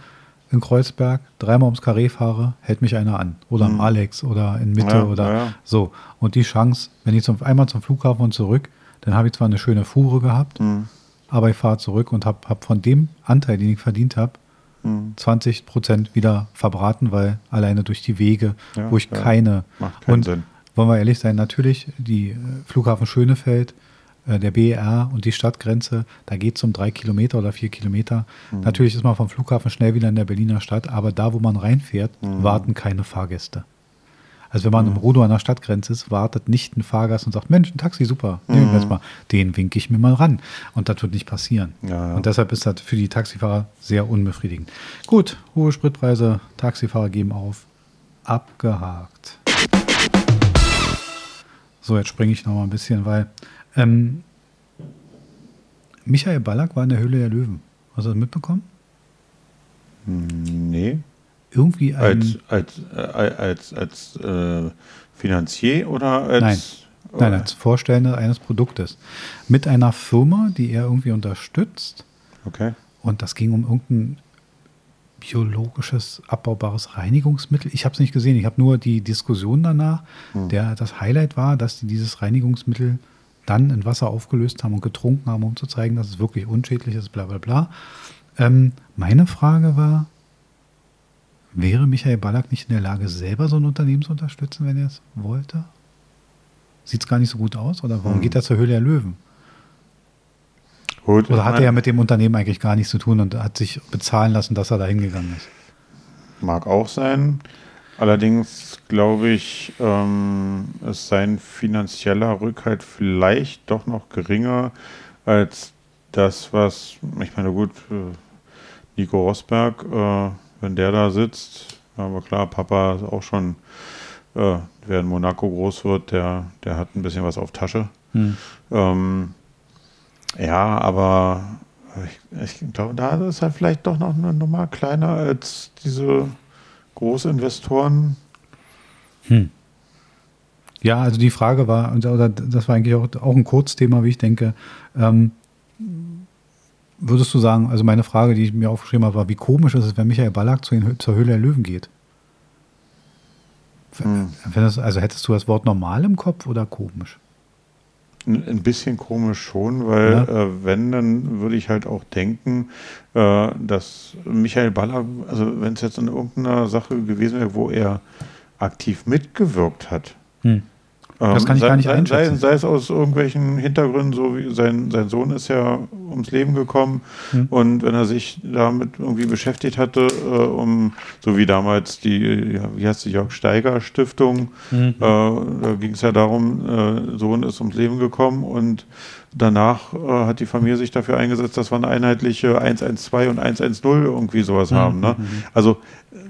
in Kreuzberg dreimal ums Karree fahre, hält mich einer an. Oder mhm. am Alex oder in Mitte ja, oder ja. so. Und die Chance, wenn ich zum, einmal zum Flughafen und zurück, dann habe ich zwar eine schöne Fuhre gehabt, mhm. aber ich fahre zurück und habe hab von dem Anteil, den ich verdient habe, 20 Prozent wieder verbraten, weil alleine durch die Wege, ja, wo ich ja, keine. Macht keinen und Sinn. wollen wir ehrlich sein, natürlich, die äh, Flughafen Schönefeld, äh, der BER und die Stadtgrenze, da geht es um drei Kilometer oder vier Kilometer. Mhm. Natürlich ist man vom Flughafen schnell wieder in der Berliner Stadt, aber da, wo man reinfährt, mhm. warten keine Fahrgäste. Also wenn man mhm. im Rudo an der Stadtgrenze ist, wartet nicht ein Fahrgast und sagt, Mensch, ein Taxi, super, nehmen wir jetzt mhm. mal. Den winke ich mir mal ran. Und das wird nicht passieren. Ja, ja. Und deshalb ist das für die Taxifahrer sehr unbefriedigend. Gut, hohe Spritpreise, Taxifahrer geben auf. Abgehakt. So, jetzt springe ich noch mal ein bisschen, weil ähm, Michael Ballack war in der Höhle der Löwen. Hast du das mitbekommen? Hm, nee irgendwie ein. Als, als, äh, als, als äh, Finanzier oder als. Nein. Nein, als Vorstellender eines Produktes. Mit einer Firma, die er irgendwie unterstützt. Okay. Und das ging um irgendein biologisches, abbaubares Reinigungsmittel. Ich habe es nicht gesehen, ich habe nur die Diskussion danach. Hm. Der, das Highlight war, dass die dieses Reinigungsmittel dann in Wasser aufgelöst haben und getrunken haben, um zu zeigen, dass es wirklich unschädlich ist, bla bla bla. Ähm, meine Frage war, Wäre Michael Ballack nicht in der Lage, selber so ein Unternehmen zu unterstützen, wenn er es wollte? Sieht es gar nicht so gut aus? Oder warum hm. geht er zur Höhle der Löwen? Gut, Oder hat er ja mit dem Unternehmen eigentlich gar nichts zu tun und hat sich bezahlen lassen, dass er da hingegangen ist? Mag auch sein. Allerdings glaube ich, ähm, ist sein finanzieller Rückhalt vielleicht doch noch geringer als das, was, ich meine, gut, äh, Nico Rosberg äh, wenn der da sitzt, aber klar, Papa ist auch schon, äh, wer in Monaco groß wird, der, der hat ein bisschen was auf Tasche. Hm. Ähm, ja, aber ich, ich glaube, da ist er vielleicht doch noch eine Nummer kleiner als diese Großinvestoren. Hm. Ja, also die Frage war, oder das war eigentlich auch, auch ein Kurzthema, wie ich denke. Ähm, würdest du sagen, also meine Frage, die ich mir aufgeschrieben habe, war, wie komisch ist es, wenn Michael Ballack zu den, zur Höhle der Löwen geht? Hm. Das, also hättest du das Wort normal im Kopf oder komisch? Ein bisschen komisch schon, weil ja. äh, wenn, dann würde ich halt auch denken, äh, dass Michael Ballack, also wenn es jetzt in irgendeiner Sache gewesen wäre, wo er aktiv mitgewirkt hat, hm. Das kann ich sei, gar nicht einschätzen. Sei, sei, es aus irgendwelchen Hintergründen, so wie sein, sein Sohn ist ja ums Leben gekommen mhm. und wenn er sich damit irgendwie beschäftigt hatte, äh, um so wie damals die, ja, wie heißt die Jörg Steiger Stiftung, mhm. äh, da ging es ja darum, äh, Sohn ist ums Leben gekommen und danach äh, hat die Familie sich dafür eingesetzt, dass wir eine einheitliche 112 und 110 irgendwie sowas mhm. haben. Ne? Mhm. Also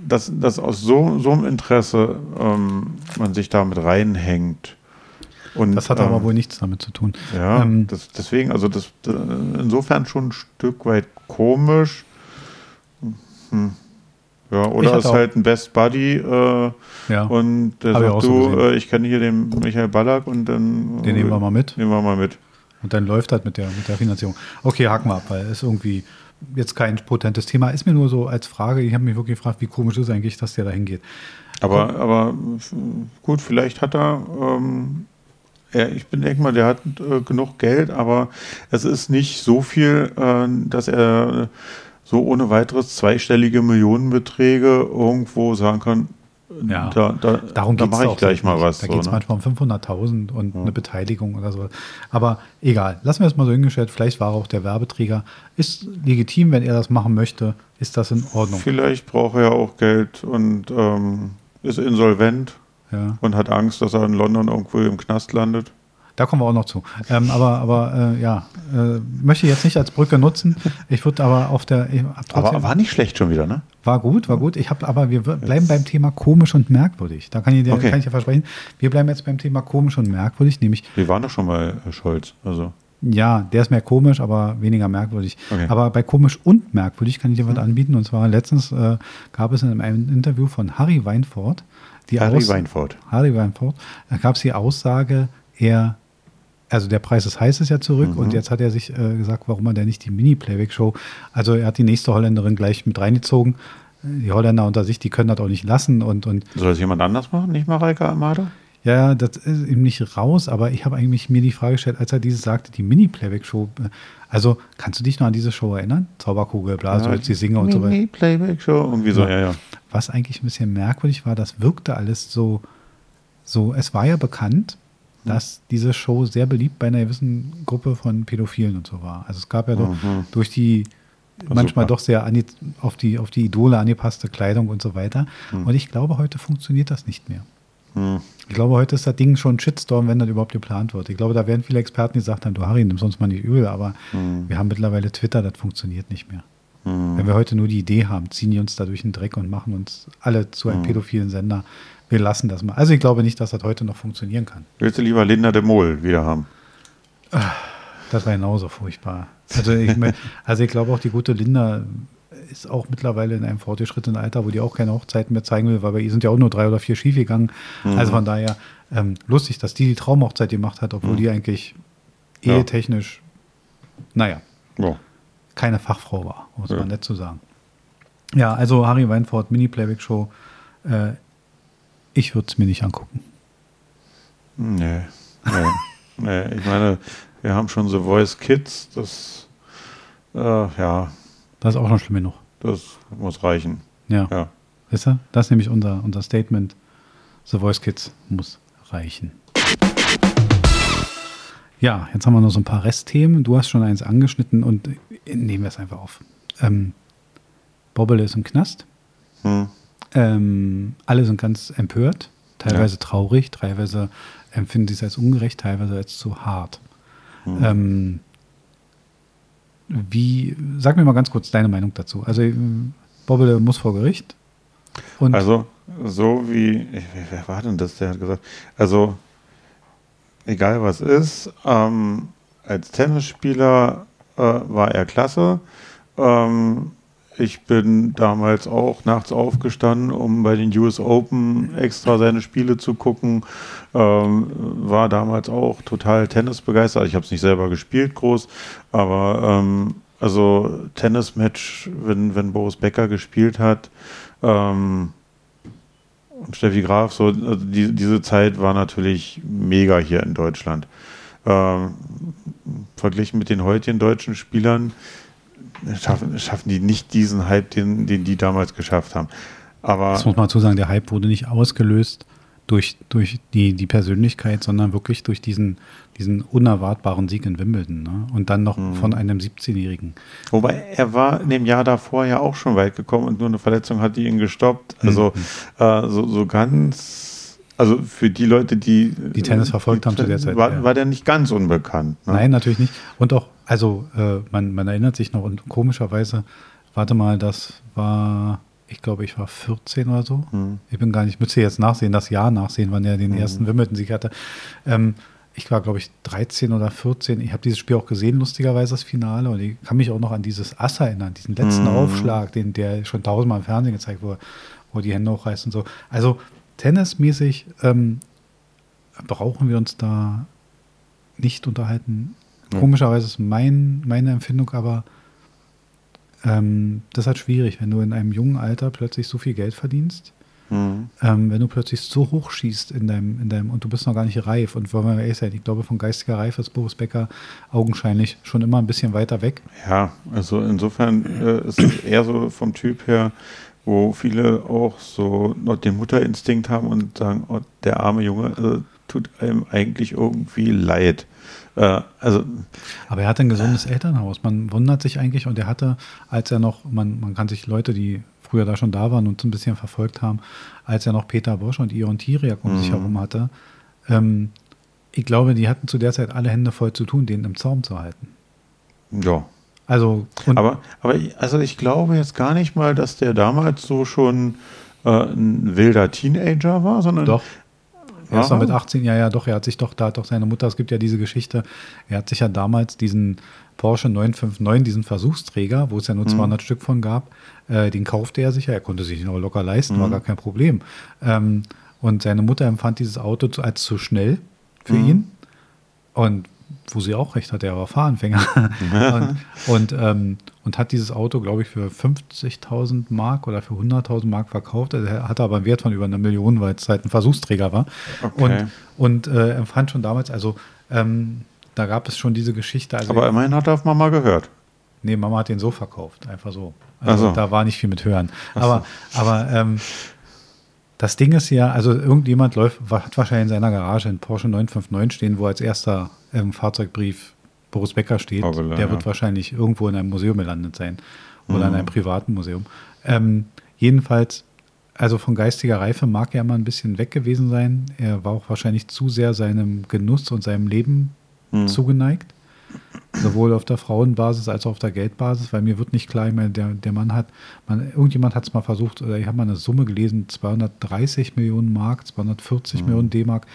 dass, dass aus so, so einem Interesse ähm, man sich damit reinhängt. Und, das hat aber ähm, wohl nichts damit zu tun. Ja, ähm, das, deswegen, also das, insofern schon ein Stück weit komisch. Hm. Ja, oder ist halt ein Best Buddy äh, ja. und der sagt, du, so äh, ich kenne hier den Michael Ballack und dann. Den nehmen wir mal mit. Nehmen wir mal mit. Und dann läuft halt mit der, mit der Finanzierung. Okay, haken wir ab, weil es irgendwie jetzt kein potentes Thema. Ist mir nur so als Frage, ich habe mich wirklich gefragt, wie komisch ist eigentlich, dass der da hingeht. Aber, aber gut, vielleicht hat er, ähm, ja, ich bin denke mal, der hat äh, genug Geld, aber es ist nicht so viel, äh, dass er so ohne weiteres zweistellige Millionenbeträge irgendwo sagen kann, ja, da, da, darum da mache ich gleich mal was. Da geht es so, ne? manchmal um 500.000 und ja. eine Beteiligung oder so. Aber egal, lassen wir es mal so hingestellt. Vielleicht war auch der Werbeträger. Ist legitim, wenn er das machen möchte, ist das in Ordnung. Vielleicht braucht er ja auch Geld und ähm, ist insolvent ja. und hat Angst, dass er in London irgendwo im Knast landet. Da kommen wir auch noch zu. Ähm, aber aber äh, ja, äh, möchte ich jetzt nicht als Brücke nutzen. Ich würde aber auf der. aber war nicht schlecht schon wieder, ne? War gut, war gut. Ich habe aber wir bleiben jetzt. beim Thema komisch und merkwürdig. Da kann ich dir, okay. kann ich dir versprechen. Wir bleiben jetzt beim Thema komisch und merkwürdig, nämlich. Wir waren doch schon bei Scholz, also. Ja, der ist mehr komisch, aber weniger merkwürdig. Okay. Aber bei komisch und merkwürdig kann ich dir was mhm. anbieten. Und zwar letztens äh, gab es in einem Interview von Harry Weinfurt die Harry Aus Weinfurt. Harry Weinfurt. Da gab es die Aussage, er also der Preis ist heiß ist ja zurück mhm. und jetzt hat er sich äh, gesagt, warum er denn nicht die Mini-Playback-Show, also er hat die nächste Holländerin gleich mit reingezogen. Die Holländer unter sich, die können das auch nicht lassen und, und Soll das jemand anders machen, nicht Mareike Amado? Ja, das ist ihm nicht raus, aber ich habe eigentlich mir die Frage gestellt, als er dieses sagte, die Mini-Playback-Show. Äh, also, kannst du dich noch an diese Show erinnern? Zauberkugel, Blase, ja, die Singer und so weiter. Mini-Playback-Show, irgendwie so, ja, ja. Was eigentlich ein bisschen merkwürdig war, das wirkte alles so, so, es war ja bekannt, dass diese Show sehr beliebt bei einer gewissen Gruppe von Pädophilen und so war. Also es gab ja doch mhm. durch die manchmal Super. doch sehr auf die, auf die Idole angepasste Kleidung und so weiter. Mhm. Und ich glaube, heute funktioniert das nicht mehr. Mhm. Ich glaube, heute ist das Ding schon ein Shitstorm, wenn das überhaupt geplant wird. Ich glaube, da werden viele Experten, die gesagt haben, du Harry, nimm sonst mal nicht übel, aber mhm. wir haben mittlerweile Twitter, das funktioniert nicht mehr. Mhm. Wenn wir heute nur die Idee haben, ziehen die uns da durch den Dreck und machen uns alle zu einem mhm. pädophilen Sender wir lassen das mal. Also ich glaube nicht, dass das heute noch funktionieren kann. Willst du lieber Linda de Mol wieder haben? Das war genauso furchtbar. Also ich, also ich glaube auch, die gute Linda ist auch mittlerweile in einem fortgeschrittenen Alter, wo die auch keine Hochzeiten mehr zeigen will, weil bei ihr sind ja auch nur drei oder vier schief gegangen. Mhm. Also von daher ähm, lustig, dass die die Traumhochzeit gemacht hat, obwohl mhm. die eigentlich ja. ehetechnisch, naja, ja. keine Fachfrau war, muss ja. man nett zu sagen. Ja, also Harry Weinfurt, Mini-Playback-Show. Äh, ich würde es mir nicht angucken. Nee, nee, nee. Ich meine, wir haben schon The Voice Kids, das, äh, ja. Das ist auch schon schlimm genug. Das muss reichen. Ja. ja. Weißt du? Das ist nämlich unser, unser Statement. The Voice Kids muss reichen. Ja, jetzt haben wir noch so ein paar Restthemen. Du hast schon eins angeschnitten und nehmen wir es einfach auf. Ähm, Bobbele ist im Knast. Hm. Ähm, alle sind ganz empört, teilweise ja. traurig, teilweise empfinden sie es als ungerecht, teilweise als zu hart. Mhm. Ähm, wie, sag mir mal ganz kurz deine Meinung dazu. Also, Bobbele muss vor Gericht. also, so wie, wer war denn das, der hat gesagt, also, egal was ist, ähm, als Tennisspieler äh, war er klasse. Ähm, ich bin damals auch nachts aufgestanden, um bei den US Open extra seine Spiele zu gucken. Ähm, war damals auch total Tennis begeistert. Ich habe es nicht selber gespielt, groß, aber ähm, also Tennismatch, wenn, wenn Boris Becker gespielt hat ähm, und Steffi Graf, so also die, diese Zeit war natürlich mega hier in Deutschland. Ähm, verglichen mit den heutigen deutschen Spielern schaffen, schaffen die nicht diesen Hype, den, den die damals geschafft haben. Aber das muss man zu sagen, der Hype wurde nicht ausgelöst durch, durch die, die Persönlichkeit, sondern wirklich durch diesen, diesen unerwartbaren Sieg in Wimbledon. Ne? Und dann noch mhm. von einem 17-Jährigen. Wobei er war in dem Jahr davor ja auch schon weit gekommen und nur eine Verletzung hat die ihn gestoppt. Also mhm. äh, so, so ganz, also für die Leute, die die Tennis verfolgt die, haben zu der Zeit. War, ja. war der nicht ganz unbekannt. Ne? Nein, natürlich nicht. Und auch also äh, man, man erinnert sich noch und komischerweise, warte mal, das war, ich glaube, ich war 14 oder so. Mhm. Ich bin gar nicht, müsste jetzt nachsehen, das Jahr nachsehen, wann er den mhm. ersten Wimbledon-Sieg hatte. Ähm, ich war, glaube ich, 13 oder 14. Ich habe dieses Spiel auch gesehen, lustigerweise, das Finale. Und ich kann mich auch noch an dieses Ass erinnern, diesen letzten mhm. Aufschlag, den der schon tausendmal im Fernsehen gezeigt wurde, wo die Hände hochreißt und so. Also tennismäßig ähm, brauchen wir uns da nicht unterhalten. Komischerweise ist mein, meine Empfindung aber, ähm, das ist halt schwierig, wenn du in einem jungen Alter plötzlich so viel Geld verdienst. Mhm. Ähm, wenn du plötzlich so hoch schießt in deinem, in deinem, und du bist noch gar nicht reif. Und wollen wir ehrlich sein, ich glaube, von geistiger Reife ist Boris Becker augenscheinlich schon immer ein bisschen weiter weg. Ja, also insofern äh, ist es eher so vom Typ her, wo viele auch so noch den Mutterinstinkt haben und sagen, oh, der arme Junge äh, tut einem eigentlich irgendwie leid. Äh, also, Aber er hatte ein gesundes Elternhaus. Man wundert sich eigentlich und er hatte, als er noch, man, man kann sich Leute, die früher da schon da waren und so ein bisschen verfolgt haben, als er noch Peter Bosch und Ion Tiriak um mhm. sich herum hatte, ähm, ich glaube, die hatten zu der Zeit alle Hände voll zu tun, den im Zaum zu halten. Ja. Also, aber, aber also ich glaube jetzt gar nicht mal, dass der damals so schon äh, ein wilder Teenager war, sondern Doch. Er ist doch mit 18, ja, ja, doch, er hat sich doch, da hat doch seine Mutter, es gibt ja diese Geschichte, er hat sich ja damals diesen Porsche 959, diesen Versuchsträger, wo es ja nur 200 mhm. Stück von gab, äh, den kaufte er sich ja, er konnte sich ihn auch locker leisten, mhm. war gar kein Problem. Ähm, und seine Mutter empfand dieses Auto als zu schnell für mhm. ihn. Und wo sie auch recht hatte, er war Fahranfänger. und, und, ähm, und, hat dieses Auto, glaube ich, für 50.000 Mark oder für 100.000 Mark verkauft. Also er hatte aber einen Wert von über einer Million, weil es halt ein Versuchsträger war. Okay. Und, und äh, empfand schon damals, also ähm, da gab es schon diese Geschichte. Also aber immerhin hat er auf Mama gehört. Nee, Mama hat den so verkauft, einfach so. Also so. da war nicht viel mit Hören. Aber, so. aber ähm, das Ding ist ja, also irgendjemand läuft, hat wahrscheinlich in seiner Garage einen Porsche 959 stehen, wo als erster ähm, Fahrzeugbrief Boris Becker steht. Obele, der wird ja. wahrscheinlich irgendwo in einem Museum gelandet sein oder mhm. in einem privaten Museum. Ähm, jedenfalls, also von geistiger Reife mag er mal ein bisschen weg gewesen sein. Er war auch wahrscheinlich zu sehr seinem Genuss und seinem Leben mhm. zugeneigt sowohl auf der Frauenbasis als auch auf der Geldbasis, weil mir wird nicht klar, ich meine, der, der Mann hat, man, irgendjemand hat es mal versucht, oder ich habe mal eine Summe gelesen, 230 Millionen Mark, 240 mhm. Millionen D-Mark,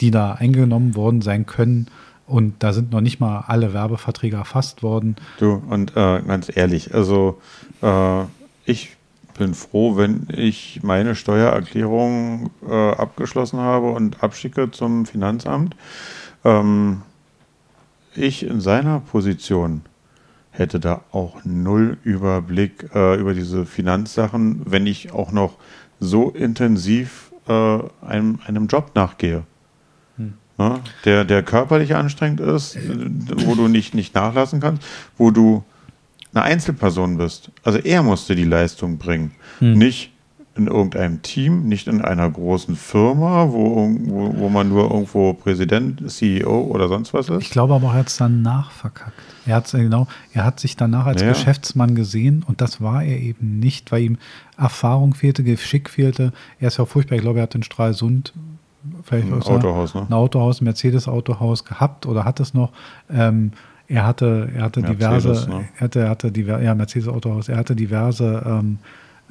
die da eingenommen worden sein können. Und da sind noch nicht mal alle Werbeverträge erfasst worden. Du, und äh, ganz ehrlich, also äh, ich bin froh, wenn ich meine Steuererklärung äh, abgeschlossen habe und abschicke zum Finanzamt. Ähm, ich in seiner Position hätte da auch null Überblick äh, über diese Finanzsachen, wenn ich auch noch so intensiv äh, einem, einem Job nachgehe. Ja, der, der körperlich anstrengend ist, wo du nicht, nicht nachlassen kannst, wo du eine Einzelperson bist. Also er musste die Leistung bringen. Hm. Nicht in irgendeinem Team, nicht in einer großen Firma, wo, wo, wo man nur irgendwo Präsident, CEO oder sonst was ist. Ich glaube aber, er hat es danach verkackt. Er hat genau, er hat sich danach als ja. Geschäftsmann gesehen und das war er eben nicht, weil ihm Erfahrung fehlte, Geschick fehlte. Er ist ja furchtbar, ich glaube, er hat in Stralsund vielleicht ein Autohaus, ne? ein Autohaus, ein Mercedes-Autohaus gehabt oder hat es noch. Ähm, er hatte, er hatte Mercedes, diverse, ne? er hatte, er hatte diverse, ja, Mercedes-Autohaus, er hatte diverse ähm,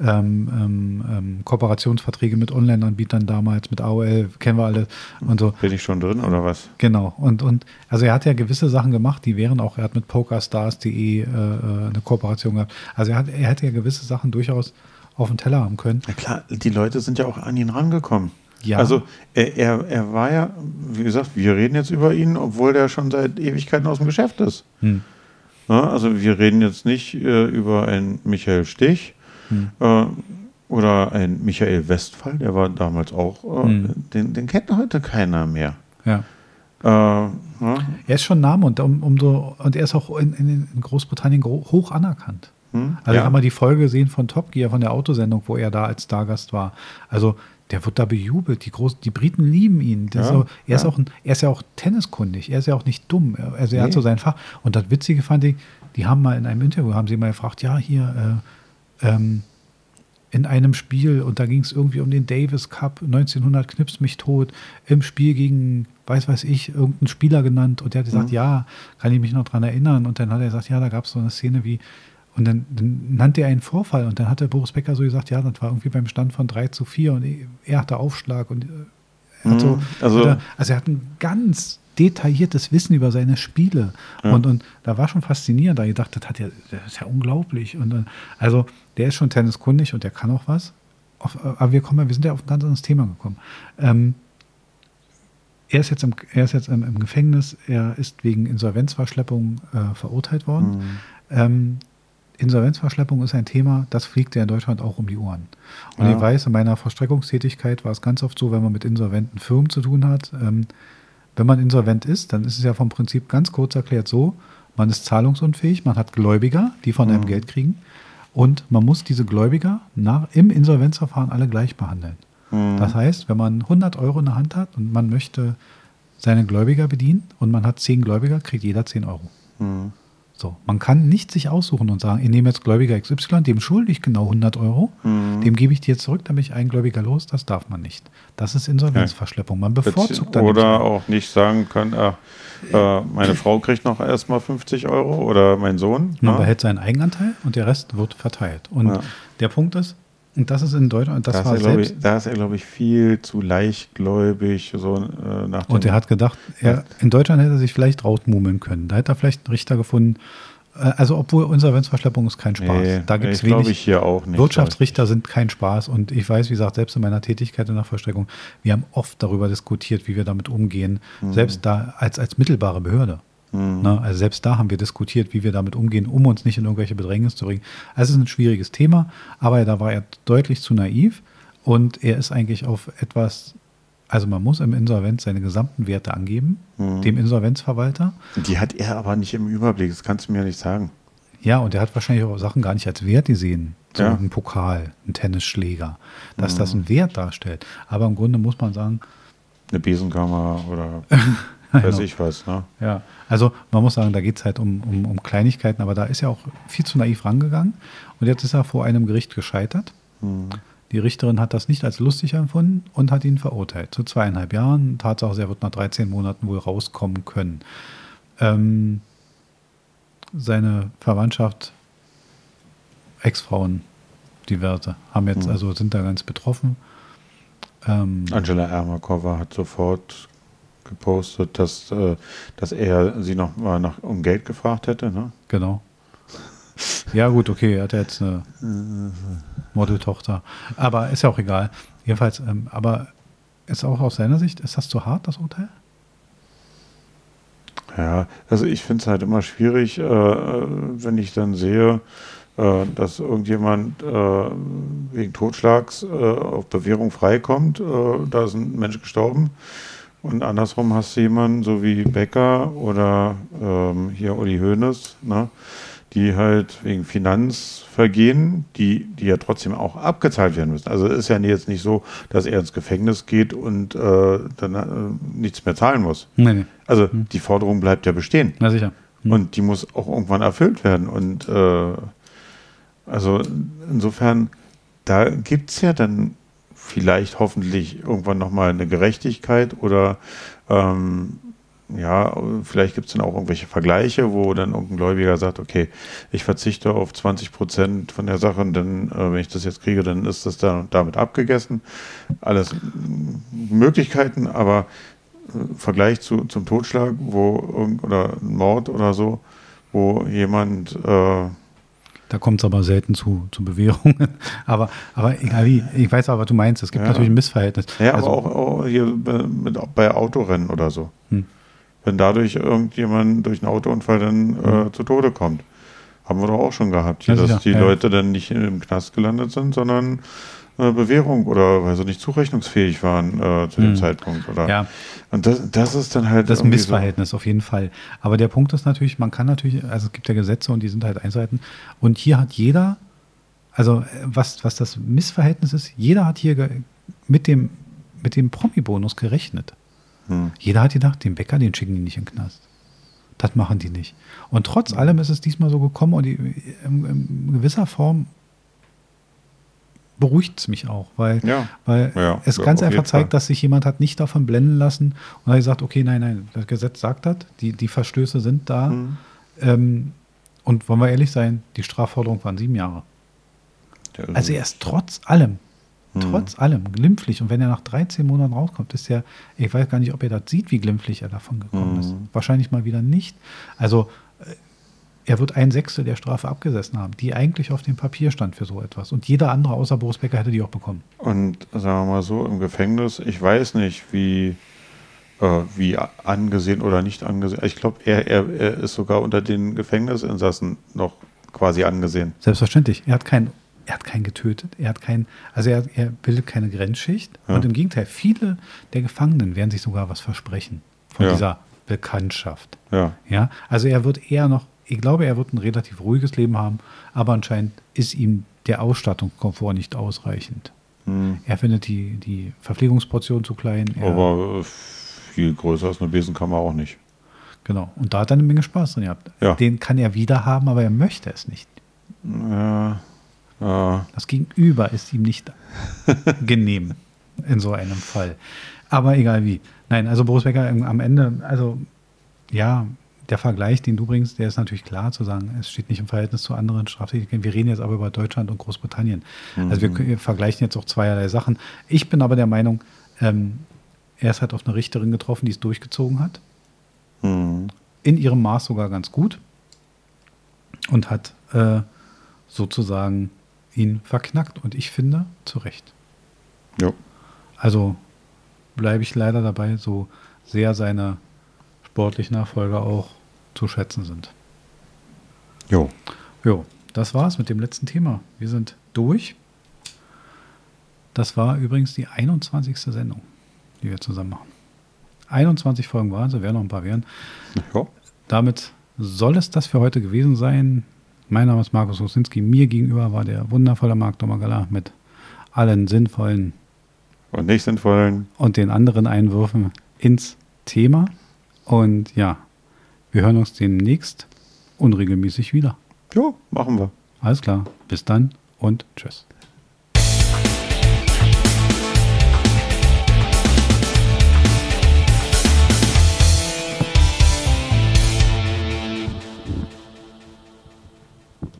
ähm, ähm, ähm, Kooperationsverträge mit Online-Anbietern damals, mit AOL, kennen wir alle und so. Bin ich schon drin oder was? Genau. Und, und also er hat ja gewisse Sachen gemacht, die wären auch, er hat mit PokerStars.de äh, äh, eine Kooperation gehabt. Also er hat, er hätte ja gewisse Sachen durchaus auf den Teller haben können. Ja klar, die Leute sind ja auch an ihn rangekommen. Ja. Also er, er, er war ja, wie gesagt, wir reden jetzt über ihn, obwohl der schon seit Ewigkeiten aus dem Geschäft ist. Hm. Ja, also wir reden jetzt nicht äh, über einen Michael Stich Hm. äh, oder einen Michael Westphal, der war damals auch, äh, Hm. den, den kennt heute keiner mehr. Ja. Äh, ja, Er ist schon Name und, um, umso, und er ist auch in, in, Großbritannien gro- hoch anerkannt. hm, Also ja. haben wir die Folge gesehen von Top Gear, von der Autosendung, wo er da als Stargast war. Also der wird da bejubelt. Die, Groß, die Briten lieben ihn. Ja, ist auch, er, ist ja. auch ein, er ist ja auch tenniskundig. Er ist ja auch nicht dumm. Er- Also er hat Nee. so sein Fach. Und das Witzige fand ich, die haben mal in einem Interview, haben sie mal gefragt, ja, hier, äh, ähm, in einem Spiel, und da ging es irgendwie um den Davis Cup, 1900 knips mich tot, im Spiel gegen, weiß weiß ich, irgendeinen Spieler genannt. Und der hat gesagt, Mhm. ja, kann ich mich noch dran erinnern. Und dann hat er gesagt, ja, da gab es so eine Szene wie, und dann, dann nannte er einen Vorfall und dann hat der Boris Becker so gesagt, ja, das war irgendwie beim Stand von 3 zu 4 und er hatte Aufschlag und äh, er hat so, Mhm. Also- er, also er hat ein ganz detailliertes Wissen über seine Spiele Ja. und, und da war schon faszinierend, da ich dachte, das hat ja, das ist ja unglaublich und dann, also der ist schon tenniskundig und der kann auch was, auf, aber wir kommen, wir sind ja auf ein ganz anderes Thema gekommen. Ähm, er ist jetzt, im, er ist jetzt im, im Gefängnis, er ist wegen Insolvenzverschleppung äh, verurteilt worden. Mhm. Ähm, Insolvenzverschleppung ist ein Thema, das fliegt ja in Deutschland auch um die Ohren. Und Ja. ich weiß, in meiner Verstreckungstätigkeit war es ganz oft so, wenn man mit insolventen Firmen zu tun hat, ähm, wenn man insolvent ist, dann ist es ja vom Prinzip ganz kurz erklärt so, man ist zahlungsunfähig, man hat Gläubiger, die von einem Mhm. Geld kriegen und man muss diese Gläubiger nach, im Insolvenzverfahren alle gleich behandeln. Mhm. Das heißt, wenn man 100 Euro in der Hand hat und man möchte seine Gläubiger bedienen und man hat 10 Gläubiger, kriegt jeder 10 Euro. Mhm. So, man kann nicht sich aussuchen und sagen, ich nehme jetzt Gläubiger XY, dem schulde ich genau 100 Euro, Mhm. dem gebe ich dir zurück, bin ich ein Gläubiger los. Das darf man nicht. Das ist Insolvenzverschleppung. Man bevorzugt dann Oder auch nicht sagen können, ach, äh, meine Frau kriegt noch erstmal 50 Euro oder mein Sohn. man ne? behält seinen Eigenanteil und der Rest wird verteilt. Und Ja. der Punkt ist, und das ist in Deutschland, das da, war ist er, ich, da ist er, glaube ich, viel zu leichtgläubig. So, äh, nach und er hat gedacht, er, in Deutschland hätte er sich vielleicht rausmummeln können. Da hätte er vielleicht einen Richter gefunden. Äh, Also, obwohl Insolvenzverschleppung ist kein Spaß. Nee, da gibt es wenig. ich hier auch nicht. Wirtschaftsrichter sind kein Spaß und ich weiß, wie gesagt, selbst in meiner Tätigkeit in der Vollstreckung, wir haben oft darüber diskutiert, wie wir damit umgehen, selbst da als, als mittelbare Behörde. Mhm. Ne? Also selbst da haben wir diskutiert, wie wir damit umgehen, um uns nicht in irgendwelche Bedrängnis zu bringen. Also es ist ein schwieriges Thema, aber da war er deutlich zu naiv und er ist eigentlich auf etwas, also man muss im Insolvenz seine gesamten Werte angeben, Mhm. dem Insolvenzverwalter. Die hat er aber nicht im Überblick, das kannst du mir nicht sagen. Ja, und er hat wahrscheinlich auch Sachen gar nicht als Wert gesehen. So Ja. ein Pokal, ein Tennisschläger, dass Mhm. das einen Wert darstellt. Aber im Grunde muss man sagen, Eine Besenkammer oder weiß ich was. Ne? ja, also man muss sagen, da geht es halt um, um, um Kleinigkeiten, aber da ist er auch viel zu naiv rangegangen. Und jetzt ist er vor einem Gericht gescheitert. Mhm. Die Richterin hat das nicht als lustig empfunden und hat ihn verurteilt zu zweieinhalb Jahren. Tatsache, er wird nach 13 Monaten wohl rauskommen können. Ähm, seine Verwandtschaft, Ex-Frauen, diverse, haben jetzt, Mhm. also sind da ganz betroffen. Ähm, Angela Ermakova hat sofort gepostet, dass, äh, dass er sie noch mal nach, um Geld gefragt hätte. Ne? Genau. Ja, gut, okay, er hat jetzt eine Modeltochter. Aber ist ja auch egal. Jedenfalls, ähm, aber ist auch aus seiner Sicht, ist das zu hart, das Urteil? Ja, also ich finde es halt immer schwierig, äh, wenn ich dann sehe, äh, dass irgendjemand äh, wegen Totschlags äh, auf Bewährung freikommt. Äh, da ist ein Mensch gestorben. Und andersrum hast du jemanden, so wie Becker oder ähm, hier Uli Hoeneß, ne, die halt wegen Finanzvergehen, die, die ja trotzdem auch abgezahlt werden müssen. Also es ist ja jetzt nicht so, dass er ins Gefängnis geht und äh, dann äh, nichts mehr zahlen muss. Nee, nee. Also die Forderung bleibt ja bestehen. Na sicher. Hm. Und die muss auch irgendwann erfüllt werden. Und äh, also insofern, da gibt es ja dann vielleicht hoffentlich irgendwann nochmal eine Gerechtigkeit oder ähm, ja, vielleicht gibt es dann auch irgendwelche Vergleiche, wo dann irgendein Gläubiger sagt, okay, ich verzichte auf 20 Prozent von der Sache und dann, äh, wenn ich das jetzt kriege, dann ist das dann damit abgegessen. Alles Möglichkeiten, aber äh, Vergleich zu, zum Totschlag, wo oder Mord oder so, wo jemand äh, da kommt es aber selten zu, zu Bewährungen. aber, aber egal wie, ich weiß aber, was du meinst, es gibt ja. natürlich ein Missverhältnis. Ja, also, aber auch, auch hier mit, bei Autorennen oder so. Hm. Wenn dadurch irgendjemand durch einen Autounfall dann äh, hm. zu Tode kommt. Haben wir doch auch schon gehabt, hier, dass die ja. Leute dann nicht im Knast gelandet sind, sondern äh, Bewährung oder weil sie nicht zurechnungsfähig waren äh, zu dem hm. Zeitpunkt. Oder? Ja. Und das, das ist dann halt. Das Missverhältnis so. auf jeden Fall. Aber der Punkt ist natürlich, man kann natürlich, also es gibt ja Gesetze und die sind halt Einseiten. Und hier hat jeder, also äh, was, was das Missverhältnis ist, jeder hat hier mit dem, mit dem Promi-Bonus gerechnet. Hm. Jeder hat gedacht, den Bäcker, den schicken die nicht in den Knast. Das machen die nicht. Und trotz allem ist es diesmal so gekommen und die, in, in gewisser Form beruhigt es mich auch, weil, ja. weil ja, es ganz einfach zeigt, Fall. dass sich jemand hat nicht davon blenden lassen und hat gesagt, okay, nein, nein, das Gesetz sagt das, die, die Verstöße sind da. Mhm. Ähm, und wollen wir ehrlich sein, die Strafforderung waren sieben Jahre. Also er ist trotz allem, mhm. trotz allem glimpflich. Und wenn er nach 13 Monaten rauskommt, ist er, ich weiß gar nicht, ob er das sieht, wie glimpflich er davon gekommen mhm. ist. Wahrscheinlich mal wieder nicht. Also er wird ein Sechstel der Strafe abgesessen haben, die eigentlich auf dem Papier stand für so etwas. Und jeder andere außer Boris Becker hätte die auch bekommen. Und sagen wir mal so, im Gefängnis, ich weiß nicht, wie, äh, wie angesehen oder nicht angesehen. Ich glaube, er, er, er ist sogar unter den Gefängnisinsassen noch quasi angesehen. Selbstverständlich. Er hat keinen er hat keinen getötet, er hat keinen, also er, er bildet keine Grenzschicht. Ja. Und im Gegenteil, viele der Gefangenen werden sich sogar was versprechen von ja. dieser Bekanntschaft. Ja. ja. Also er wird eher noch ich glaube, er wird ein relativ ruhiges Leben haben, aber anscheinend ist ihm der Ausstattungskomfort nicht ausreichend. Hm. Er findet die, die Verpflegungsportion zu klein. aber äh, viel größer als eine Besenkammer auch nicht. Genau. Und da hat er eine Menge Spaß drin gehabt. Ja. Den kann er wieder haben, aber er möchte es nicht. Ja. ja. Das Gegenüber ist ihm nicht genehm in so einem Fall. Aber egal wie. Nein, also Boris Becker am Ende, also ja, der Vergleich, den du bringst, der ist natürlich klar zu sagen, es steht nicht im Verhältnis zu anderen Straftätigkeiten. Wir reden jetzt aber über Deutschland und Großbritannien. Mhm. Also wir, wir, vergleichen jetzt auch zweierlei Sachen. Ich bin aber der Meinung, ähm, er ist halt auf eine Richterin getroffen, die es durchgezogen hat. Mhm. In ihrem Maß sogar ganz gut. Und hat äh, sozusagen ihn verknackt. Und ich finde, zu Recht. Ja. Also bleibe ich leider dabei, so sehr seine sportlichen Nachfolger auch zu schätzen sind. Jo. Jo, das war's mit dem letzten Thema. Wir sind durch. Das war übrigens die 21. Sendung, die wir zusammen machen. 21 Folgen waren es, werden noch ein paar werden. Ja. Damit soll es das für heute gewesen sein. Mein Name ist Markus Rosinski. Mir gegenüber war der wundervolle Marc Domagala mit allen sinnvollen und nicht sinnvollen und den anderen Einwürfen ins Thema. Und ja, wir hören uns demnächst unregelmäßig wieder. Jo, machen wir. Alles klar. Bis dann und tschüss.